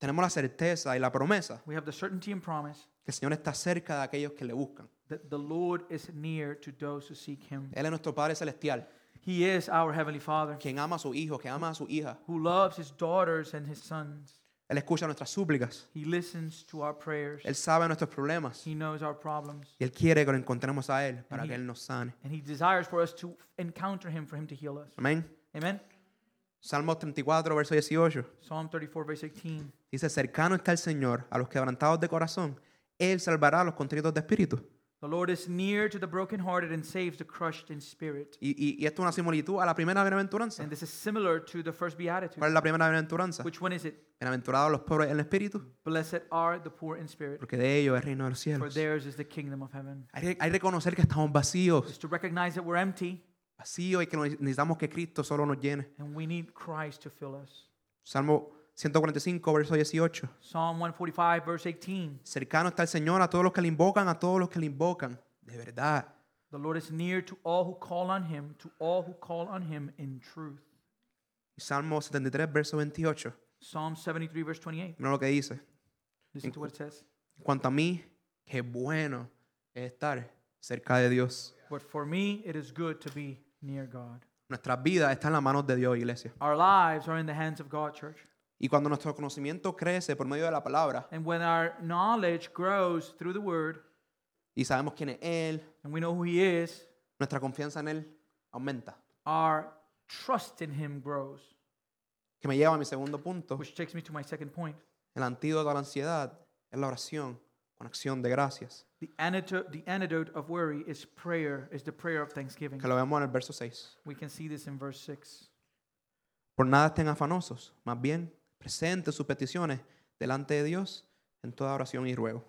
Tenemos la certeza y la promesa we have the certainty and promise que el Señor está cerca de aquellos que le buscan. that the Lord is near to those who seek him. Él es nuestro Padre Celestial, He is our heavenly Father quien ama a su hijo, que ama a su hija. who loves his daughters and his sons. Él escucha nuestras súplicas. He listens to our prayers. Él sabe nuestros problemas. He knows our problems. Y Él quiere que lo encontremos a Él para he- que Él nos sane. And he desires for us to encounter him for him to heal us. Amén. Amen. Salmos 34, verso 18. Psalm 34, verse 18. Dice, cercano está el Señor a los quebrantados de corazón. Él salvará a los contritos de espíritu. The Lord is near to the brokenhearted and saves the crushed in spirit. Y, y- y esto es una similitud a la primera bienaventuranza. And this is similar to the first beatitude. ¿Cuál es la primera bienaventuranza? Which one is it? Bienaventurados los pobres en el espíritu, Blessed are the poor in spirit, porque de ellos es el reino de los for cielos. theirs is the kingdom of heaven. Hay, que reconocer que estamos vacíos, Is to recognize that we're empty vacíos y que necesitamos que Cristo solo nos llene. and we need Christ to fill us. Salmo 145, verso 18. Psalm 145, verse 18. Cercano está el Señor a todos los que le invocan, a todos los que le invocan. De verdad. The Lord is near to all who call on him, to all who call on him in truth. Y Salmo 73, verso 28. Psalm 73, verse 28. Mira lo que dice. Listen to what it says. En cuanto a mí, qué bueno es estar cerca de Dios. But for me, it is good to be near God. Nuestras vidas están en las manos de Dios, iglesia. Our lives are in the hands of God, church. Y cuando nuestro conocimiento crece por medio de la palabra And when our knowledge grows through the word y sabemos quién es Él, and we know who he is, nuestra confianza en Él aumenta. our trust in him grows. Que me lleva a mi segundo punto. Which takes me to my second point. El antídoto a la ansiedad es la oración con acción de gracias. The antidote, the antidote of worry is prayer, is the prayer of thanksgiving. Que lo vemos en el verso 6. We can see this in verse 6. Por nada estén afanosos, más bien presenten sus peticiones delante de Dios en toda oración y ruego.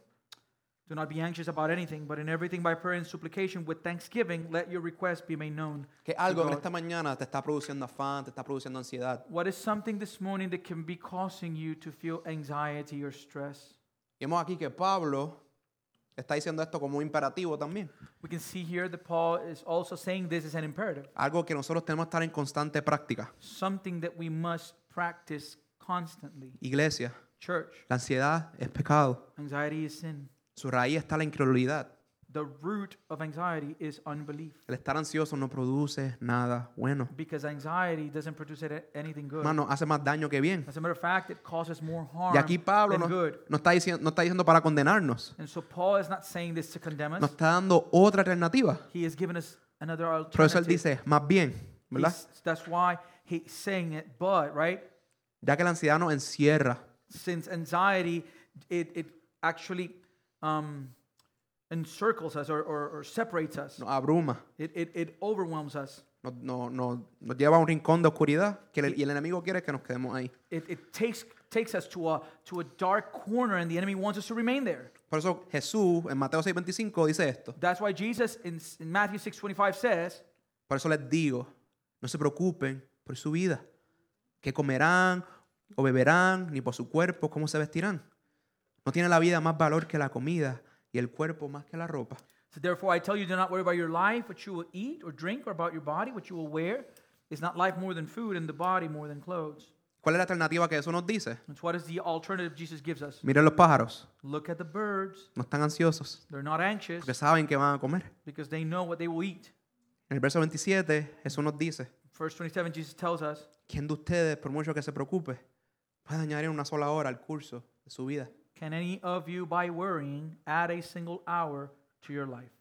Do not be anxious about anything, but in everything by prayer and supplication with thanksgiving, let your requests be made known. Que algo en esta mañana te está produciendo afán, te está produciendo ansiedad. What is something this morning that can be causing you to feel anxiety or stress? Y vemos aquí que Pablo está diciendo esto como un imperativo también. We can see here that Paul is also saying this is an imperative, Algo que nosotros tenemos que estar en constante práctica. something that we must practice constantly. Iglesia, Church, la ansiedad es pecado. anxiety is sin. Su raíz está la incredulidad. The root of anxiety is unbelief El estar ansioso no produce nada bueno. because anxiety doesn't produce anything good. Hace más daño que bien. As a matter of fact, it causes more harm Y aquí Pablo than no, good. está diciendo, no está diciendo para condenarnos. And so Paul is not saying this to condemn us. Nos está dando otra alternativa. He has given us another Por eso él alternative. dice, más bien, ¿verdad? He's- that's why he's saying it. But right, Ya que la ansiedad nos encierra, since anxiety, it, it actually um, encircles us or, or, or separates us. nos abruma, It, it, it overwhelms us. nos, no- no- nos lleva a un rincón de oscuridad que el- y el enemigo quiere que nos quedemos ahí. It, it takes takes us to a to a dark corner, and the enemy wants us to remain there. Por eso Jesús en Mateo 6:25 dice esto. That's why Jesus in, in Matthew six twenty five says, Por eso les digo, no se preocupen por su vida, que comerán o beberán, ni por su cuerpo, cómo se vestirán. No tiene la vida más valor que la comida y el cuerpo más que la ropa. So therefore, I tell you, do not worry about your life, what you will eat or drink, or about your body, what you will wear. Is not life more than food, and the body more than clothes? ¿Cuál es la alternativa que eso nos dice? And what is the alternative Jesus gives us? Miren los pájaros, Look at the birds. no están ansiosos, They're not anxious porque saben que van a comer. because they know what they will eat. En el verso 27 Jesús nos dice, Verse 27, Jesus tells us, ¿quién de ustedes, por mucho que se preocupe, puede añadir una sola hora al curso de su vida? Can any of you, by worrying, add a single hour to your life?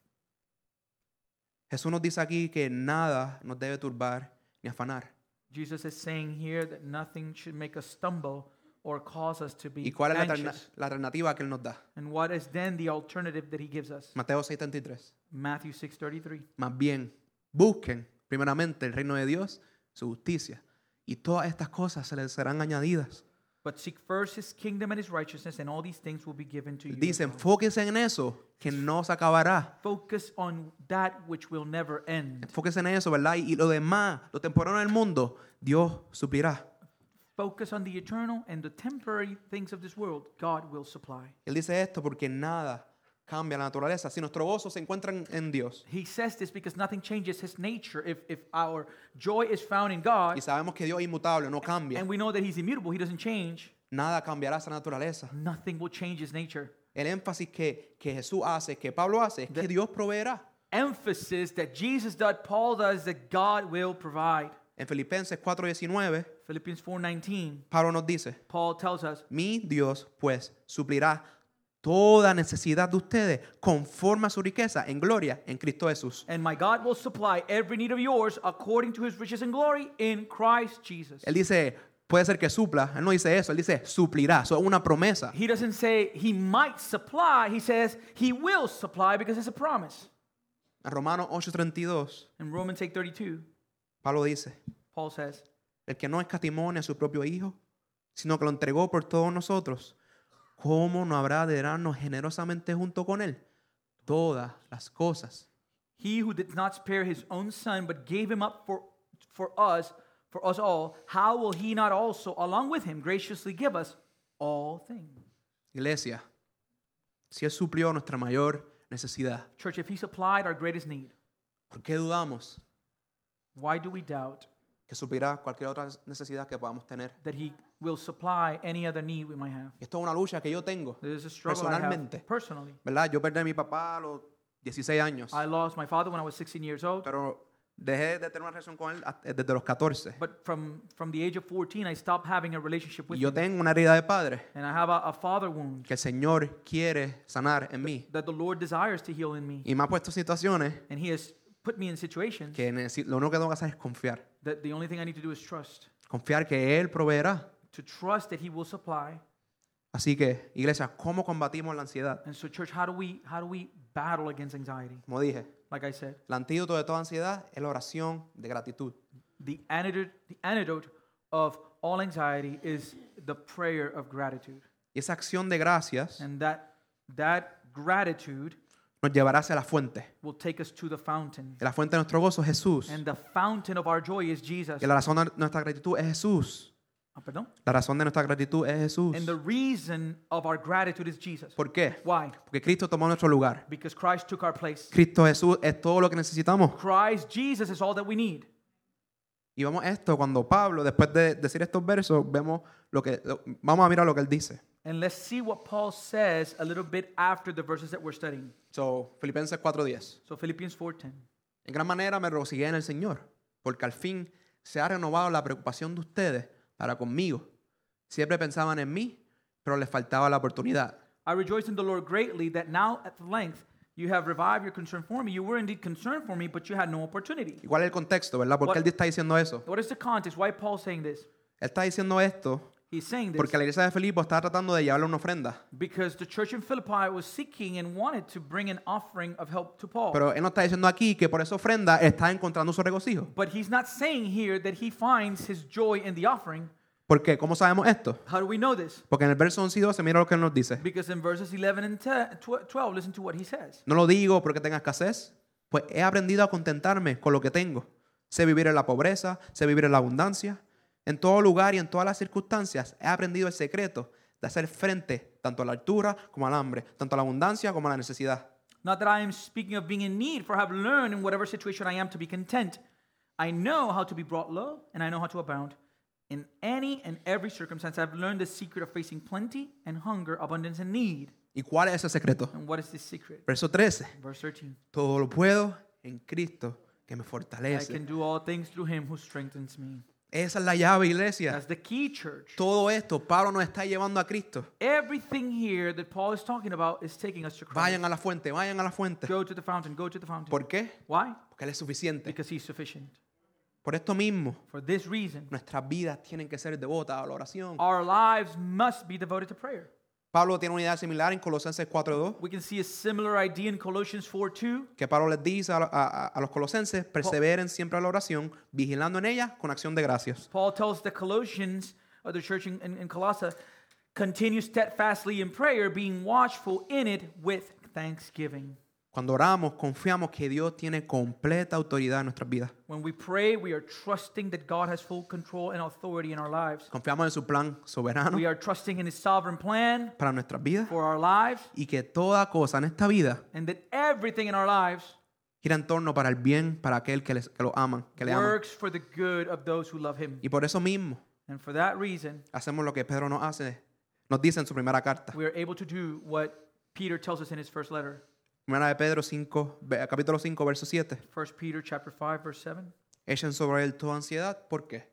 Jesús nos dice aquí que nada nos debe turbar ni afanar. Jesus is saying here that nothing should make us stumble or cause us to be ¿Y cuál es la, alterna- anxious. la alternativa que Él nos da? And what is then the alternative that he gives us? Mateo 6:33. Matthew 6:33. Más bien, busquen primeramente el reino de Dios, su justicia, y todas estas cosas se les serán añadidas. But seek first his kingdom and his righteousness, and all these things will be given to you. Dice, enfóquense en eso, que no se acabará. Focus on that which will never end. Enfóquense en eso, ¿verdad? Y, y lo demás, lo temporal del mundo, Dios suplirá. Focus on the eternal and the temporary things of this world. God will supply. Él dice esto porque nada cambia la naturaleza, si nuestro gozo se encuentra en, Dios He says this because nothing changes his nature. If, if our joy is found in God, y sabemos que Dios es inmutable, no cambia, and we know that he's immutable, he doesn't change, nada cambiará esa naturaleza. nothing will change his nature. El énfasis que, que Jesús hace, que Pablo hace, es que Dios proveerá. Emphasis that Jesus does, Paul does, that God will provide. En Filipenses 4:19, Philippians 4:19, Pablo nos dice, Paul tells us, mi Dios pues suplirá toda necesidad de ustedes conforme a su riqueza en gloria en Cristo Jesús. and my God will supply every need of yours according to his riches and glory in Christ Jesus. Él dice, puede ser que supla, él no dice eso, él dice suplirá, eso es una promesa. He doesn't say he might supply, he says he will supply because it's a promise. En Romanos 8:32, In Romans 8:32, Pablo dice, Paul says, el que no escatimó ni a su propio Hijo, sino que lo entregó por todos nosotros, ¿cómo no habrá de darnos generosamente junto con Él todas las cosas? He who did not spare his own son, but gave him up for, for us, for us all, how will he not also, along with him, graciously give us all things? Iglesia, si Él suplió nuestra mayor necesidad, Church, if he supplied our greatest need, ¿por qué dudamos why do we doubt que suplirá cualquier otra necesidad que podamos tener? that he will supply any other need we might have? Esto es una lucha que yo tengo, This is a struggle I have Personalmente. personally. ¿verdad? Yo perdí a mi papá a los 16 años, I lost my father when I was 16 years old, pero dejé de tener una relación con él hasta- desde los 14. but from, from the age of 14, I stopped having a relationship Y with yo him. tengo una herida de padre And I have a, a father wound que el Señor quiere sanar en mí. that the Lord desires to heal in me. Y me ha puesto situaciones And he has put me in situations que necesi- lo único que tengo que hacer es confiar. that the only thing I need to do is trust. Confiar que Él proveerá. To trust that he will supply. Así que, iglesia, ¿cómo combatimos la ansiedad? And so, church, how do we how do we battle against anxiety? Como dije, Like I said, el antídoto de toda ansiedad es la oración de gratitud. the antidote, the antidote of all anxiety is the prayer of gratitude. Y esa acción de gracias And that that gratitude nos llevará hacia la fuente. will take us to the fountain. Y la fuente de nuestro gozo es Jesús. And the fountain of our joy is Jesus. Y la razón de nuestra gratitud es Jesús. Ah, perdón? La razón de nuestra gratitud es Jesús. And the reason of our gratitude is Jesus. ¿Por qué? Why? Porque Cristo tomó nuestro lugar. Because Christ took our place. Cristo Jesús es todo lo que necesitamos. Christ Jesus is all that we need. Y vemos esto cuando Pablo, después de decir estos versos, vemos lo que lo- vamos a mirar lo que él dice. And let's see what Paul says a little bit after the verses that we're studying. So, Filipenses 4:10. So Philippians 4:10. En gran manera me regocijé en el Señor, porque al fin se ha renovado la preocupación de ustedes para conmigo. Siempre pensaban en mí, pero les faltaba la oportunidad. I rejoice in the Lord greatly that now at length you have revived your concern for me. You were indeed concerned for me, but you had no opportunity. ¿Y cuál es el contexto, verdad? ¿Por qué él está diciendo eso? What is the context? Why Paul saying this? Él está diciendo esto He's saying this porque la iglesia de Filipo estaba tratando de llevarle una ofrenda. because the church in Philippi was seeking and wanted to bring an offering of help to Paul. Pero él no está diciendo aquí que por esa ofrenda está encontrando su regocijo. But he's not saying here that he finds his joy in the offering. ¿Por qué? ¿Cómo sabemos esto? How do we know this? Porque en el verso 11 y 12 mira lo que él nos dice. Because in verses 11 and 10 tw- 12, listen to what he says. No lo digo porque tenga escasez, pues he aprendido a contentarme con lo que tengo. Sé vivir en la pobreza, sé vivir en la abundancia. En todo lugar y en todas las circunstancias he aprendido el secreto de hacer frente tanto a la altura como al hambre, tanto a la abundancia como a la necesidad. Not that I am speaking of being in need, for I have learned in whatever situation I am to be content. I know how to be brought low, and I know how to abound. In any and every circumstance, I've learned the secret of facing plenty and hunger, abundance and need. ¿Y cuál es ese secreto? And what is this secret? Verso 13. Verse 13. Todo lo puedo en Cristo que me I fortalece. can do all things through him who strengthens me. Esa es la llave, iglesia. That's the key, church. Todo esto Pablo nos está llevando a Cristo. Everything here that Paul is talking about is taking us to Christ. Vayan a la fuente, vayan a la fuente. Go to the fountain, go to the fountain. ¿Por qué? Why? Porque Él es suficiente. Because he's sufficient. Por esto mismo, For this reason, nuestras vidas tienen que ser devotas a la oración. our lives must be devoted to prayer. Pablo tiene una idea similar en Colosenses 4.2, We can see a similar idea in Colossians 4 2. que Pablo les dice a, a- a los colosenses, perseveren siempre a la oración, vigilando en ella con acción de gracias. Paul tells the Colossians, or the church in, in, in Colossae, continue steadfastly in prayer, being watchful in it with thanksgiving. Cuando oramos, confiamos que Dios tiene completa autoridad en nuestras vidas. When we pray, we are trusting that God has full control and authority in our lives. Confiamos en su plan soberano We are trusting in His sovereign plan para nuestras vidas for our lives, y que toda cosa en esta vida and that everything in our lives gira en torno para el bien para aquel que, les- que lo aman, que le aman. works for the good of those who love Him. Y por eso mismo And for that reason, hacemos lo que Pedro nos hace, nos dice en su primera carta. we are able to do what Peter tells us in his first letter. Primera de Pedro 5, ve- capítulo 5, verso 7. 1 Peter chapter 5 verse 7. Echen sobre él toda ansiedad. ¿Por qué?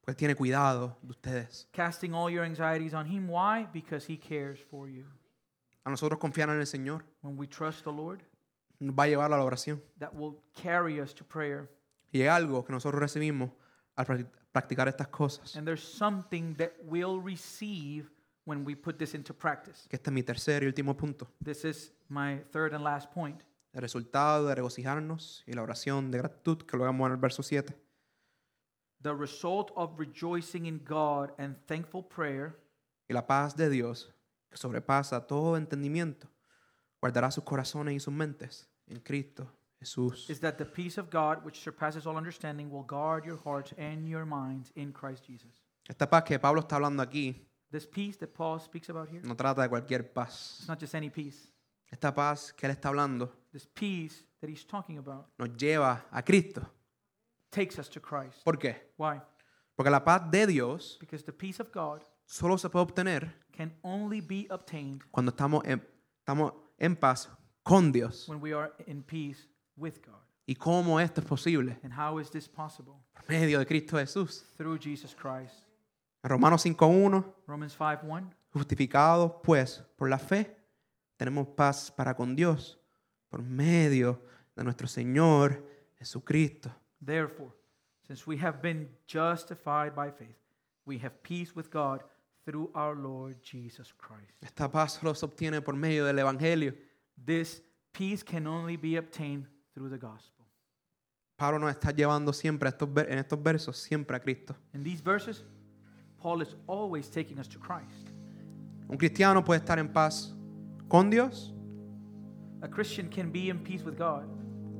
Pues tiene cuidado de ustedes. Casting all your anxieties on him. Why? Because he cares for you. A nosotros confiar en el Señor When we trust the Lord, nos va a llevar a la oración. that will carry us to prayer. Y es algo que nosotros recibimos al practi- practicar estas cosas. And there's something that we'll receive when we put this into practice. Que este es mi tercer y último punto. This is my third and last point. El resultado de regocijarnos y la oración de gratitud que lo vemos en el verso 7. The result of rejoicing in God and thankful prayer Y la paz de Dios, que sobrepasa todo entendimiento, guardará sus corazones y sus mentes en Cristo Jesús. is that the peace of God, which surpasses all understanding, will guard your hearts and your minds in Christ Jesus. Esta paz que Pablo está hablando aquí This peace that Paul speaks about here, no trata de cualquier paz. it's not just any peace. Esta paz que él está hablando This peace that he's talking about nos lleva a Cristo. takes us to Christ. ¿Por qué? Why? Porque la paz de Dios Because the peace of God solo se puede obtener can only be obtained cuando estamos en, estamos en paz con Dios. when we are in peace with God. ¿Y cómo esto es posible? And how is this possible? Por medio de Cristo Jesús. Through Jesus Christ. Romanos 5.1, Romans 5 1. justificados pues por la fe, tenemos paz para con Dios por medio de nuestro Señor Jesucristo. Therefore, since we have been justified by faith, we have peace with God through our Lord Jesus Christ. Esta paz solo se obtiene por medio del Evangelio. This peace can only be obtained through the gospel. Pablo nos está llevando siempre a estos, ver- en estos versos, siempre a Cristo. In these verses, Paul is always taking us to Christ. Un cristiano puede estar en paz con Dios, A Christian can be in peace with God,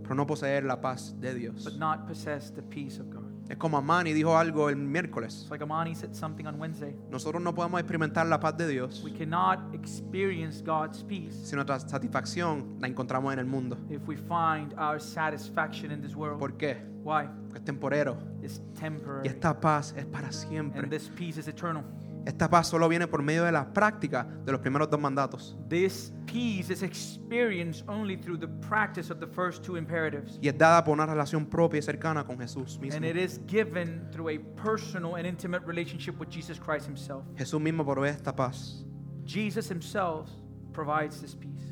pero no poseer la paz de Dios. but not possess the peace of God. Es como Amani dijo algo el miércoles. It's like Amani said something on Wednesday. Nosotros no podemos experimentar la paz de Dios We cannot experience God's peace si nuestra satisfacción la encontramos en el mundo. if we find our satisfaction in this world. ¿Por qué? Why? Porque es temporero. It's Y temporary. esta paz es para And siempre. this peace is eternal. Esta paz solo viene por medio de la práctica de los primeros dos mandatos. This peace is experienced only through the practice of the first two imperatives. Y es dada por una relación propia y cercana con Jesús mismo. And it is given through a personal and intimate relationship with Jesus Christ Himself. Jesús mismo provee esta paz. Jesus Himself provides this peace.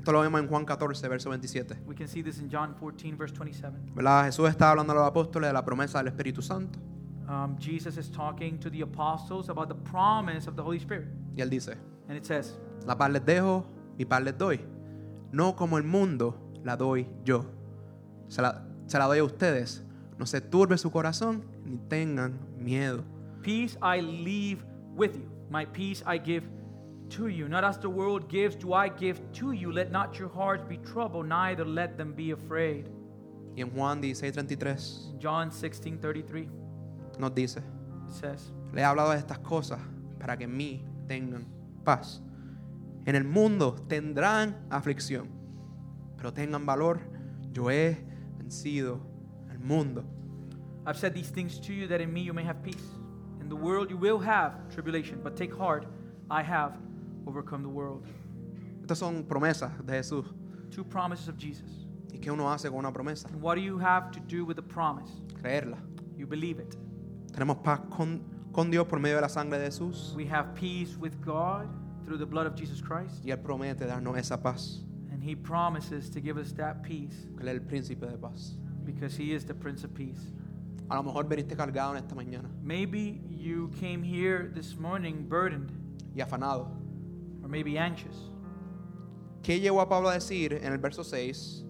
Esto lo vemos en Juan 14, verso 27. We can see this in John 14, verse 27. ¿Verdad? Jesús está hablando a los apóstoles de la promesa del Espíritu Santo. Um, Jesus is talking to the apostles about the promise of the Holy Spirit. Y él dice, And it says, la paz les dejo, mi paz les doy. No como el mundo la doy yo. Se la, se la doy a ustedes. No se turbe su corazón ni tengan miedo. Peace I leave with you. My peace I give to you. Not as the world gives, do I give to you. Let not your hearts be troubled, neither let them be afraid. Y en Juan 16:33 John 16 33, nos dice, it says, le he hablado de estas cosas para que en mí tengan paz. En el mundo tendrán aflicción, pero tengan valor. Yo he vencido al mundo. I've said these things to you that in me you may have peace. In the world you will have tribulation, but take heart, I have overcome the world. Estas son promesas de Jesús. Two promises of Jesus. ¿Y qué uno hace con una promesa? And what do you have to do with the promise? Creerla. You believe it. Tenemos paz con, con Dios por medio de la sangre de Jesús. We have peace with God through the blood of Jesus Christ. Y Él promete darnos esa paz. And He promises to give us that peace Él es el príncipe de paz. because He is the Prince of Peace. A lo mejor veniste cargado en esta mañana Maybe you came here this morning burdened y afanado. Maybe anxious. ¿Qué llevó a Pablo a decir en el verso 6?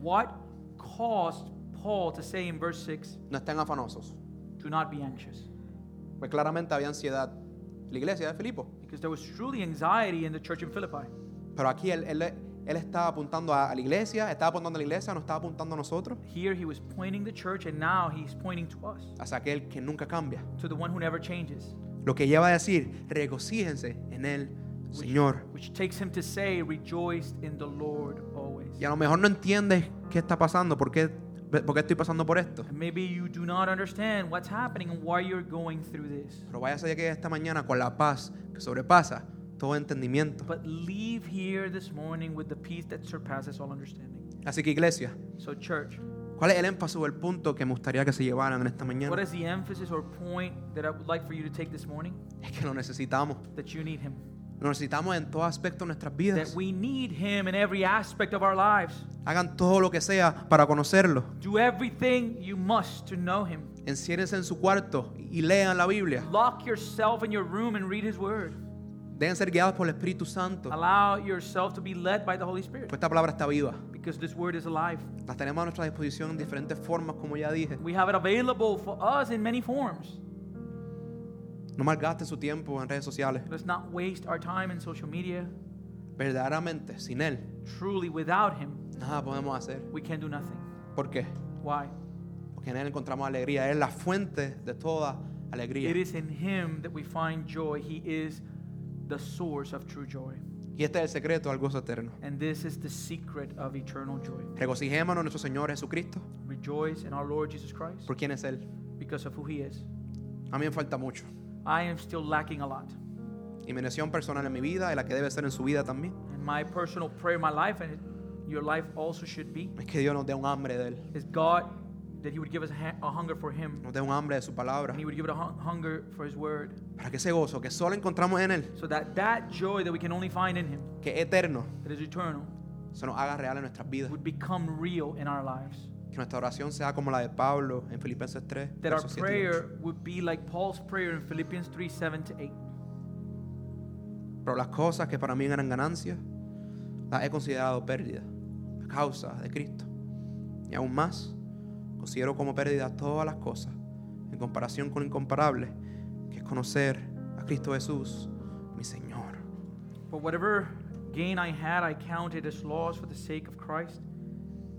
What caused Paul to say in verse 6, No estén afanosos. do not be anxious? Pues claramente había ansiedad en la iglesia de Filipo. Because there was truly anxiety in the church in Philippi. Pero aquí él, él- él él estaba apuntando a, la iglesia, estaba apuntando a la iglesia, no estaba apuntando a nosotros, Here he was pointing the church, and now he's pointing to us, hacia aquel que nunca cambia. to the one who never changes. Lo que lleva a decir, regocíjense en el Señor. Which takes him to say, Rejoice in the Lord always. Y a lo mejor no entiendes qué está pasando, por qué, por qué estoy pasando por esto. And maybe you do not understand what's happening and why you're going through this. Pero váyase de aquí esta mañana con la paz que sobrepasa todo entendimiento. But leave here this morning with the peace that surpasses all understanding. Así que iglesia, So, church, ¿cuál es el énfasis o el punto que me gustaría que se llevaran en esta what mañana? is the emphasis or point that I would like for you to take this morning? Es que lo necesitamos. That you need Him. Lo necesitamos en todo aspecto de nuestras That vidas. we need Him in every aspect of our lives. Hagan todo lo que sea para conocerlo. Do everything you must to know Him. Enciérrense en su cuarto y lean la Biblia. Lock yourself in your room and read His Word. Deben ser guiados por el Espíritu Santo. Allow yourself to be led by the Holy Spirit Pues esta palabra está viva. because this Word is alive. Las tenemos a nuestra disposición en diferentes formas, como ya dije. We have it available for us in many forms. No malgaste su tiempo en redes sociales. Let's not waste our time in social media. Verdaderamente, sin Él, Truly, without Him, nada podemos hacer. we can do nothing. ¿Por qué? Why? Porque en Él encontramos alegría. Él es la fuente de toda alegría. It is in Him that we find joy. He is the source of true joy. Y este es el secreto al gozo eterno. And this is the secret of eternal joy. Regocijémonos en nuestro Señor Jesucristo. Rejoice in our Lord Jesus Christ ¿Por quién es Él? because of who He is. A mí me falta mucho. I am still lacking a lot. Y mi oración personal en mi vida y la que debe ser en su vida también And my personal prayer, in my life, and your life also should be, es que Dios nos dé un hambre de Él. is God that He would give us a, ha- a hunger for Him. Nos dé un hambre de su palabra. And He would give it a hun- hunger for His Word. Para que ese gozo que solo encontramos en Él, So that that joy that we can only find in Him, que es eterno, that is eternal, se nos haga real en nuestras vidas. would become real in our lives. Que nuestra oración sea como la de Pablo en Filipenses 3, That our versos 7 y 8. prayer would be like Paul's prayer in Philippians 3 7 to 8. Pero las cosas que para mí eran ganancias, las he considerado pérdida a causa de Cristo. Y aún más, considero como pérdida todas las cosas en comparación con lo incomparable, que es conocer a Cristo Jesús, mi Señor. But whatever gain I had, I counted as loss for the sake of Christ.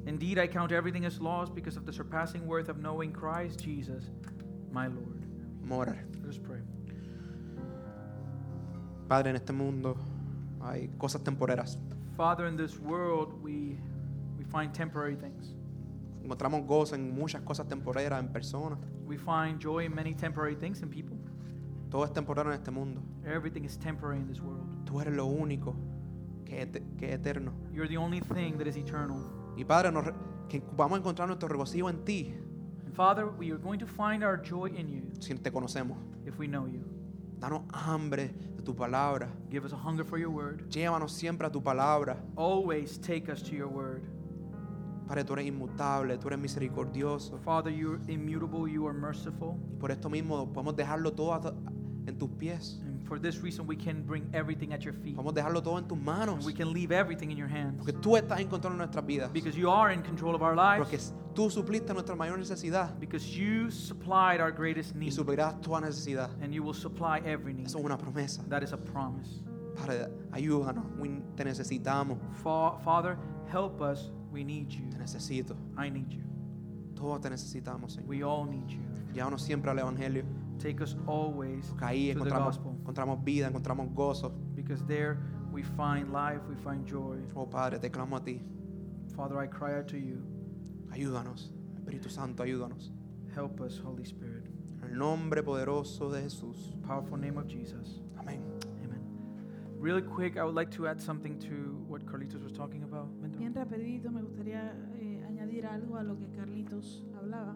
Indeed, I count everything as loss because of the surpassing worth of knowing Christ Jesus, my Lord. Vamos a orar. Let us pray. Padre, en este mundo hay cosas temporeras. Father, in this world, we, we find temporary things. Encontramos gozo en muchas cosas temporeras, en personas. We find joy in many temporary things in people. Todo es temporal en este mundo. Everything is temporary in this world. Tú eres lo único que ete- que es eterno. You're the only thing that is eternal. Y Padre, nos que vamos a encontrar nuestro regocijo en ti And Father, we are going to find our joy in you si te conocemos. if we know you. Danos hambre de tu palabra. Give us a hunger for your word. Llévanos siempre a tu palabra. Always take us to your word. Padre, tú eres inmutable, tú eres misericordioso. Father, you're immutable, you are merciful. Y por esto mismo podemos dejarlo todo a- en tus pies. And for this reason, we can bring everything at your feet. Podemos dejarlo todo en tus manos. We can leave everything in your hands. Porque tú estás en control de nuestras vidas. Because you are in control of our Porque lives. tú supliste nuestra mayor necesidad. Because you supplied our greatest Y need. suplirás toda necesidad. And you will supply every need. Eso es una promesa. That is a promise. Padre, ayúdanos. We- Te necesitamos. Fa- Father, help us. We need you. Te necesito. I need you. Todos te necesitamos, Señor. We all need you. Llévanos siempre al Evangelio. Take us always Porque ahí to the gospel. encontramos vida, encontramos gozo. Because there we find life, we find joy. Oh Padre, te clamo a ti. Father, I cry out to you. Ayúdanos. Espíritu Santo, ayúdanos. Help us, Holy Spirit. En el nombre poderoso de Jesús. Powerful name of Jesus. Amén. Amen. Really quick, I would like to add something to what Carlitos was talking about. Bien rapidito, me gustaría eh, añadir algo a lo que Carlitos hablaba.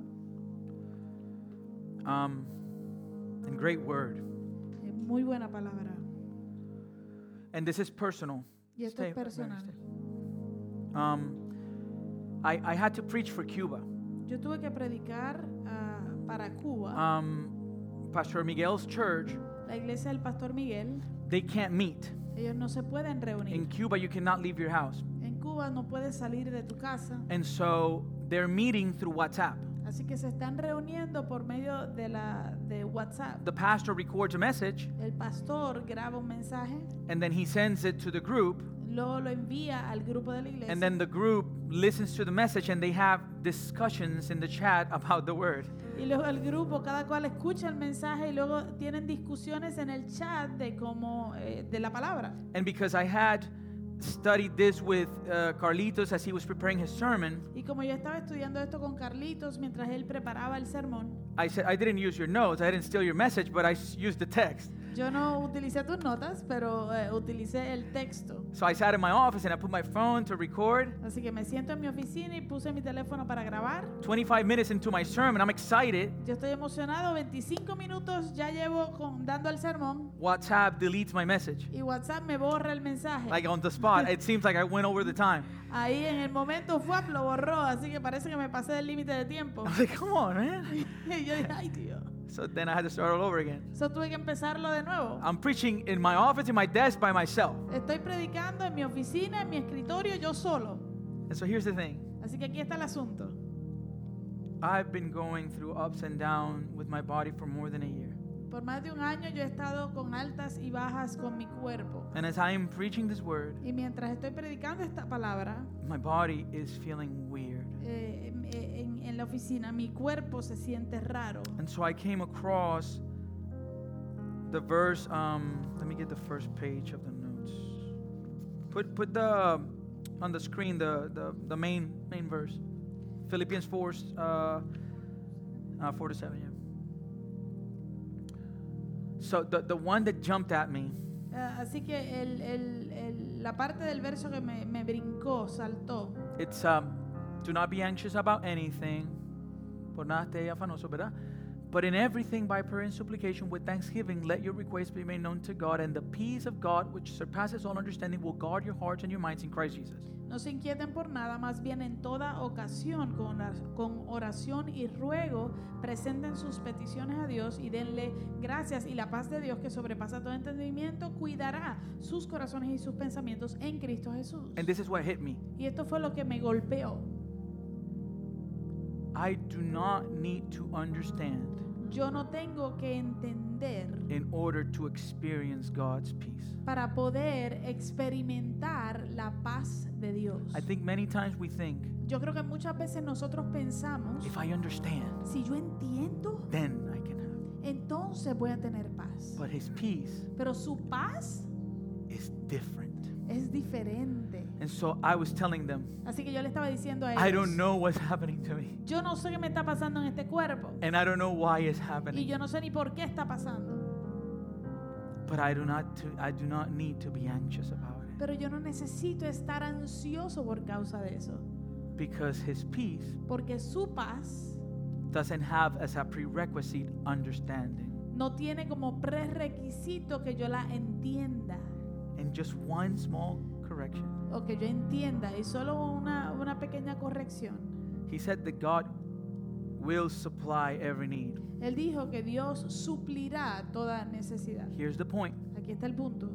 Um, and great word. Eh, muy buena palabra. And this is personal. Y esto Stay, es personal. stay. Um, I, I had to preach for Cuba. Yo tuve que predicar ah, para Cuba. Um, Pastor Miguel's church, La iglesia del Pastor Miguel, they can't meet. ellos no se pueden reunir. In Cuba, you cannot leave your house. En Cuba no puedes salir de tu casa. And so they're meeting through WhatsApp. Así que se están reuniendo por medio de, la, de WhatsApp. The pastor records a message El pastor graba un mensaje, and then he sends it to the group, luego lo envía al grupo de la iglesia. And then the group listens to the message and they have discussions in the chat about the word. Y luego el grupo, cada cual escucha el mensaje y luego tienen discusiones en el chat de cómo, eh, de la palabra. And because I had studied this with uh, Carlitos as he was preparing his sermon, Y como yo estaba estudiando esto con Carlitos mientras él preparaba el sermón, I said, I didn't use your notes, I didn't steal your message, but I used the text. Yo no utilicé tus notas, pero eh, utilicé el texto. So I sat in my office and I put my phone to record. Así que me siento en mi oficina y puse mi teléfono para grabar. 25 minutes into my sermon, I'm excited. Yo estoy emocionado, 25 minutos ya llevo con- dando el sermón WhatsApp deletes my message. y WhatsApp me borra el mensaje. Like on the spot. It seems like I went over the time. Ahí en el momento FUAP lo borró, así que parece que me pasé del límite de tiempo. I was like, come on, man. y yo dije, ay Dios. So then I had to start all over again. Eso tuve que empezarlo de nuevo. I'm preaching in my office, in my desk by myself. Estoy predicando en mi oficina, en mi escritorio, yo solo. And so here's the thing Así que aquí está el asunto. I've been going through ups and downs with my body for more than a year. Por más de un año yo he estado con altas y bajas con mi cuerpo. And as I am preaching this word, Y mientras estoy predicando esta palabra, my body is feeling weird. eh, en, la oficina, mi cuerpo se siente raro. And so I came across the verse. Um, let me get the first page of the notes. Put put the on the screen the the, the main main verse, Philippians four uh, uh, four to seven. Yeah. So the the one that jumped at me Eh, así que el- el- el- la parte del verso que me, me brincó, saltó, it's um, do not be anxious about anything. Por nada esté afanoso, ¿verdad? But in everything, by prayer and supplication, with thanksgiving, let your requests be made known to God, and the peace of God, which surpasses all understanding, will guard your hearts and your minds in Christ Jesus. No se inquieten por nada, más bien en toda ocasión, con, con oración y ruego, presenten sus peticiones a Dios y denle gracias. Y la paz de Dios, que sobrepasa todo entendimiento, cuidará sus corazones y sus pensamientos en Cristo Jesús. And this is what hit me. Y esto fue lo que me golpeó. I do not need to understand Yo no tengo que entender in order to experience God's peace. para poder experimentar la paz de Dios. I think many times we think, Yo creo que muchas veces nosotros pensamos, if I understand, si yo entiendo, then I can have. entonces voy a tener paz. But His peace Pero su paz is different. es diferente. And so I was telling them, Así que yo le estaba diciendo a I ellos, don't know what's happening to me. yo no sé qué me está pasando en este cuerpo And I don't know why it's y happening. yo no sé ni por qué está pasando, But I do not to, I do not need to be anxious about it. pero yo no necesito estar ansioso por causa de eso, Because his peace porque su paz doesn't have as a prerequisite understanding. no tiene como prerequisito que yo la entienda And just one small correction. O que yo entienda y solo una, una pequeña corrección. He said that God will supply every need. Él dijo que Dios suplirá toda necesidad. Here's the point. Aquí está el punto.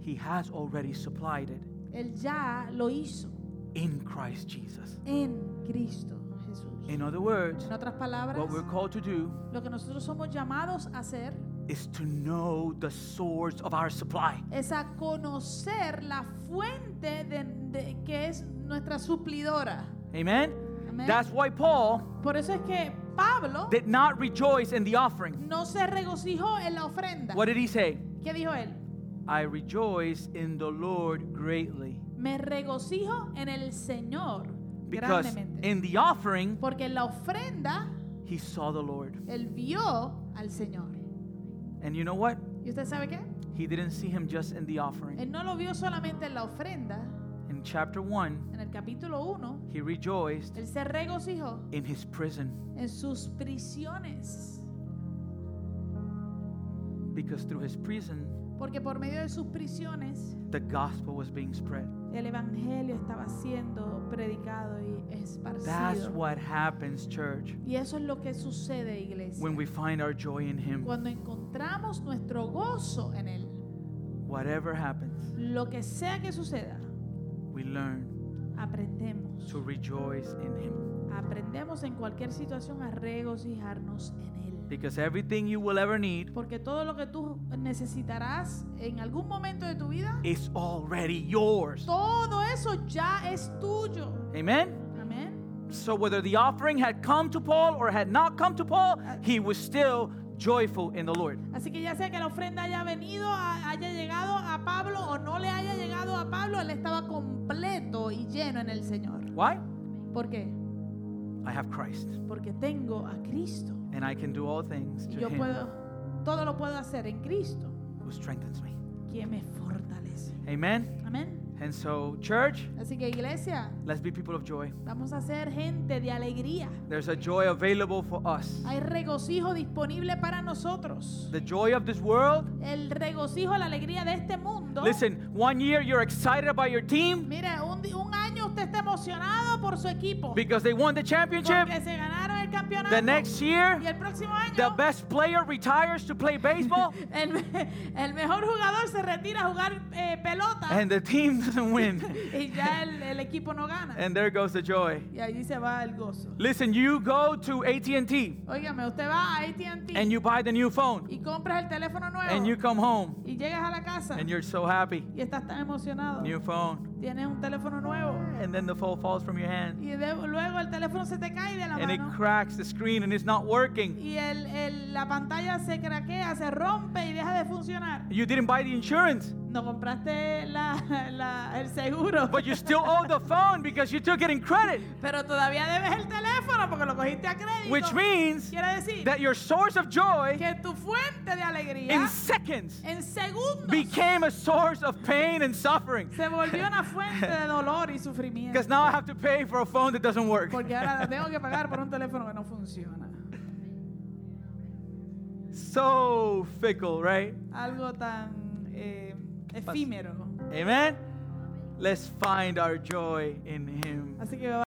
He has already supplied it Él ya lo hizo in Christ Jesus. en Cristo Jesús. In other words, En otras palabras, what we're called to do lo que nosotros somos llamados a hacer is to know the source of our supply. es a conocer la fuente de, de- que es nuestra suplidora. Amen? Amén. That's why Paul Por eso es que Pablo did not rejoice in the offering. no se regocijó en la ofrenda. What did he say? ¿Qué dijo él? I rejoice in the Lord greatly. Me regocijo en el Señor Because grandemente. in the offering, Porque en la ofrenda he saw the Lord. él vio al Señor. And you know what? ¿Y usted sabe qué? He didn't see him just in the offering. Él no lo vio solamente en la ofrenda. In chapter 1, En el capítulo 1, he rejoiced él se regocijó in his prison en sus prisiones. because through his prison, Porque por medio de sus prisiones, the gospel was being spread. El evangelio estaba siendo predicado y That's esparcido. what happens, church, Y eso es lo que sucede, iglesia. when we find our joy in him. Cuando encontramos nuestro gozo en él, Whatever happens, lo que sea que suceda, we learn aprendemos. to rejoice in him. Aprendemos en cualquier situación a regocijarnos en él. Because everything you will ever need Porque todo lo que tú necesitarás en algún momento de tu vida, is already yours. todo eso ya es tuyo. Amen? Amén. So whether the offering had come to Paul or had not come to Paul, he was still joyful in the Lord. Así que ya sea que la ofrenda haya venido, a- haya llegado a Pablo o no le haya llegado a Pablo, él estaba completo y lleno en el Señor. Why? ¿Por qué? I have Christ, Porque tengo a Cristo. And I can do all things Y to yo him puedo, todo lo puedo hacer en Cristo, who strengthens me. quien me fortalece. Amen? Amén. And so, church, Así que iglesia, let's be people of joy. vamos a ser gente de alegría. There's a joy available for us. Hay regocijo disponible para nosotros. The joy of this world. El regocijo, la alegría de este mundo. Listen, one year you're excited about your team Mire, un, di- un año usted está emocionado por su equipo. because they won the championship. Porque se ganaron el campeonato. The next year, y el próximo año, the best player retires to play baseball el, el mejor jugador se retira a jugar eh, pelota and the team doesn't win. y ya el, el equipo no gana. And there goes the joy. y allí se va el gozo. Listen, you go to AT&T Óigame, usted va a AT&T and you buy the new phone y compras el teléfono nuevo and you come home y llegas a la casa and you're so happy. y estás tan emocionado. New phone. Tienes un teléfono nuevo And then the phone falls from your hand y de- luego el teléfono se te cae de la and it cracks the screen and it's not working. y el, el- la pantalla se craquea, se rompe y deja de funcionar. You didn't buy the insurance, No compraste la, la- el seguro, but you still owe the phone because you took it in credit, pero todavía debes el teléfono porque lo cogiste a crédito. which means Quiere decir that your source of joy que tu fuente de alegría in seconds en segundos became a source of pain and suffering. se volvió una fuente de dolor y sufrimiento. Because now I have to pay for a phone that doesn't work. Porque ahora tengo que pagar por un teléfono que no funciona. So fickle, right? Algo tan eh, efímero. Amen? Let's find our joy in Him. Así que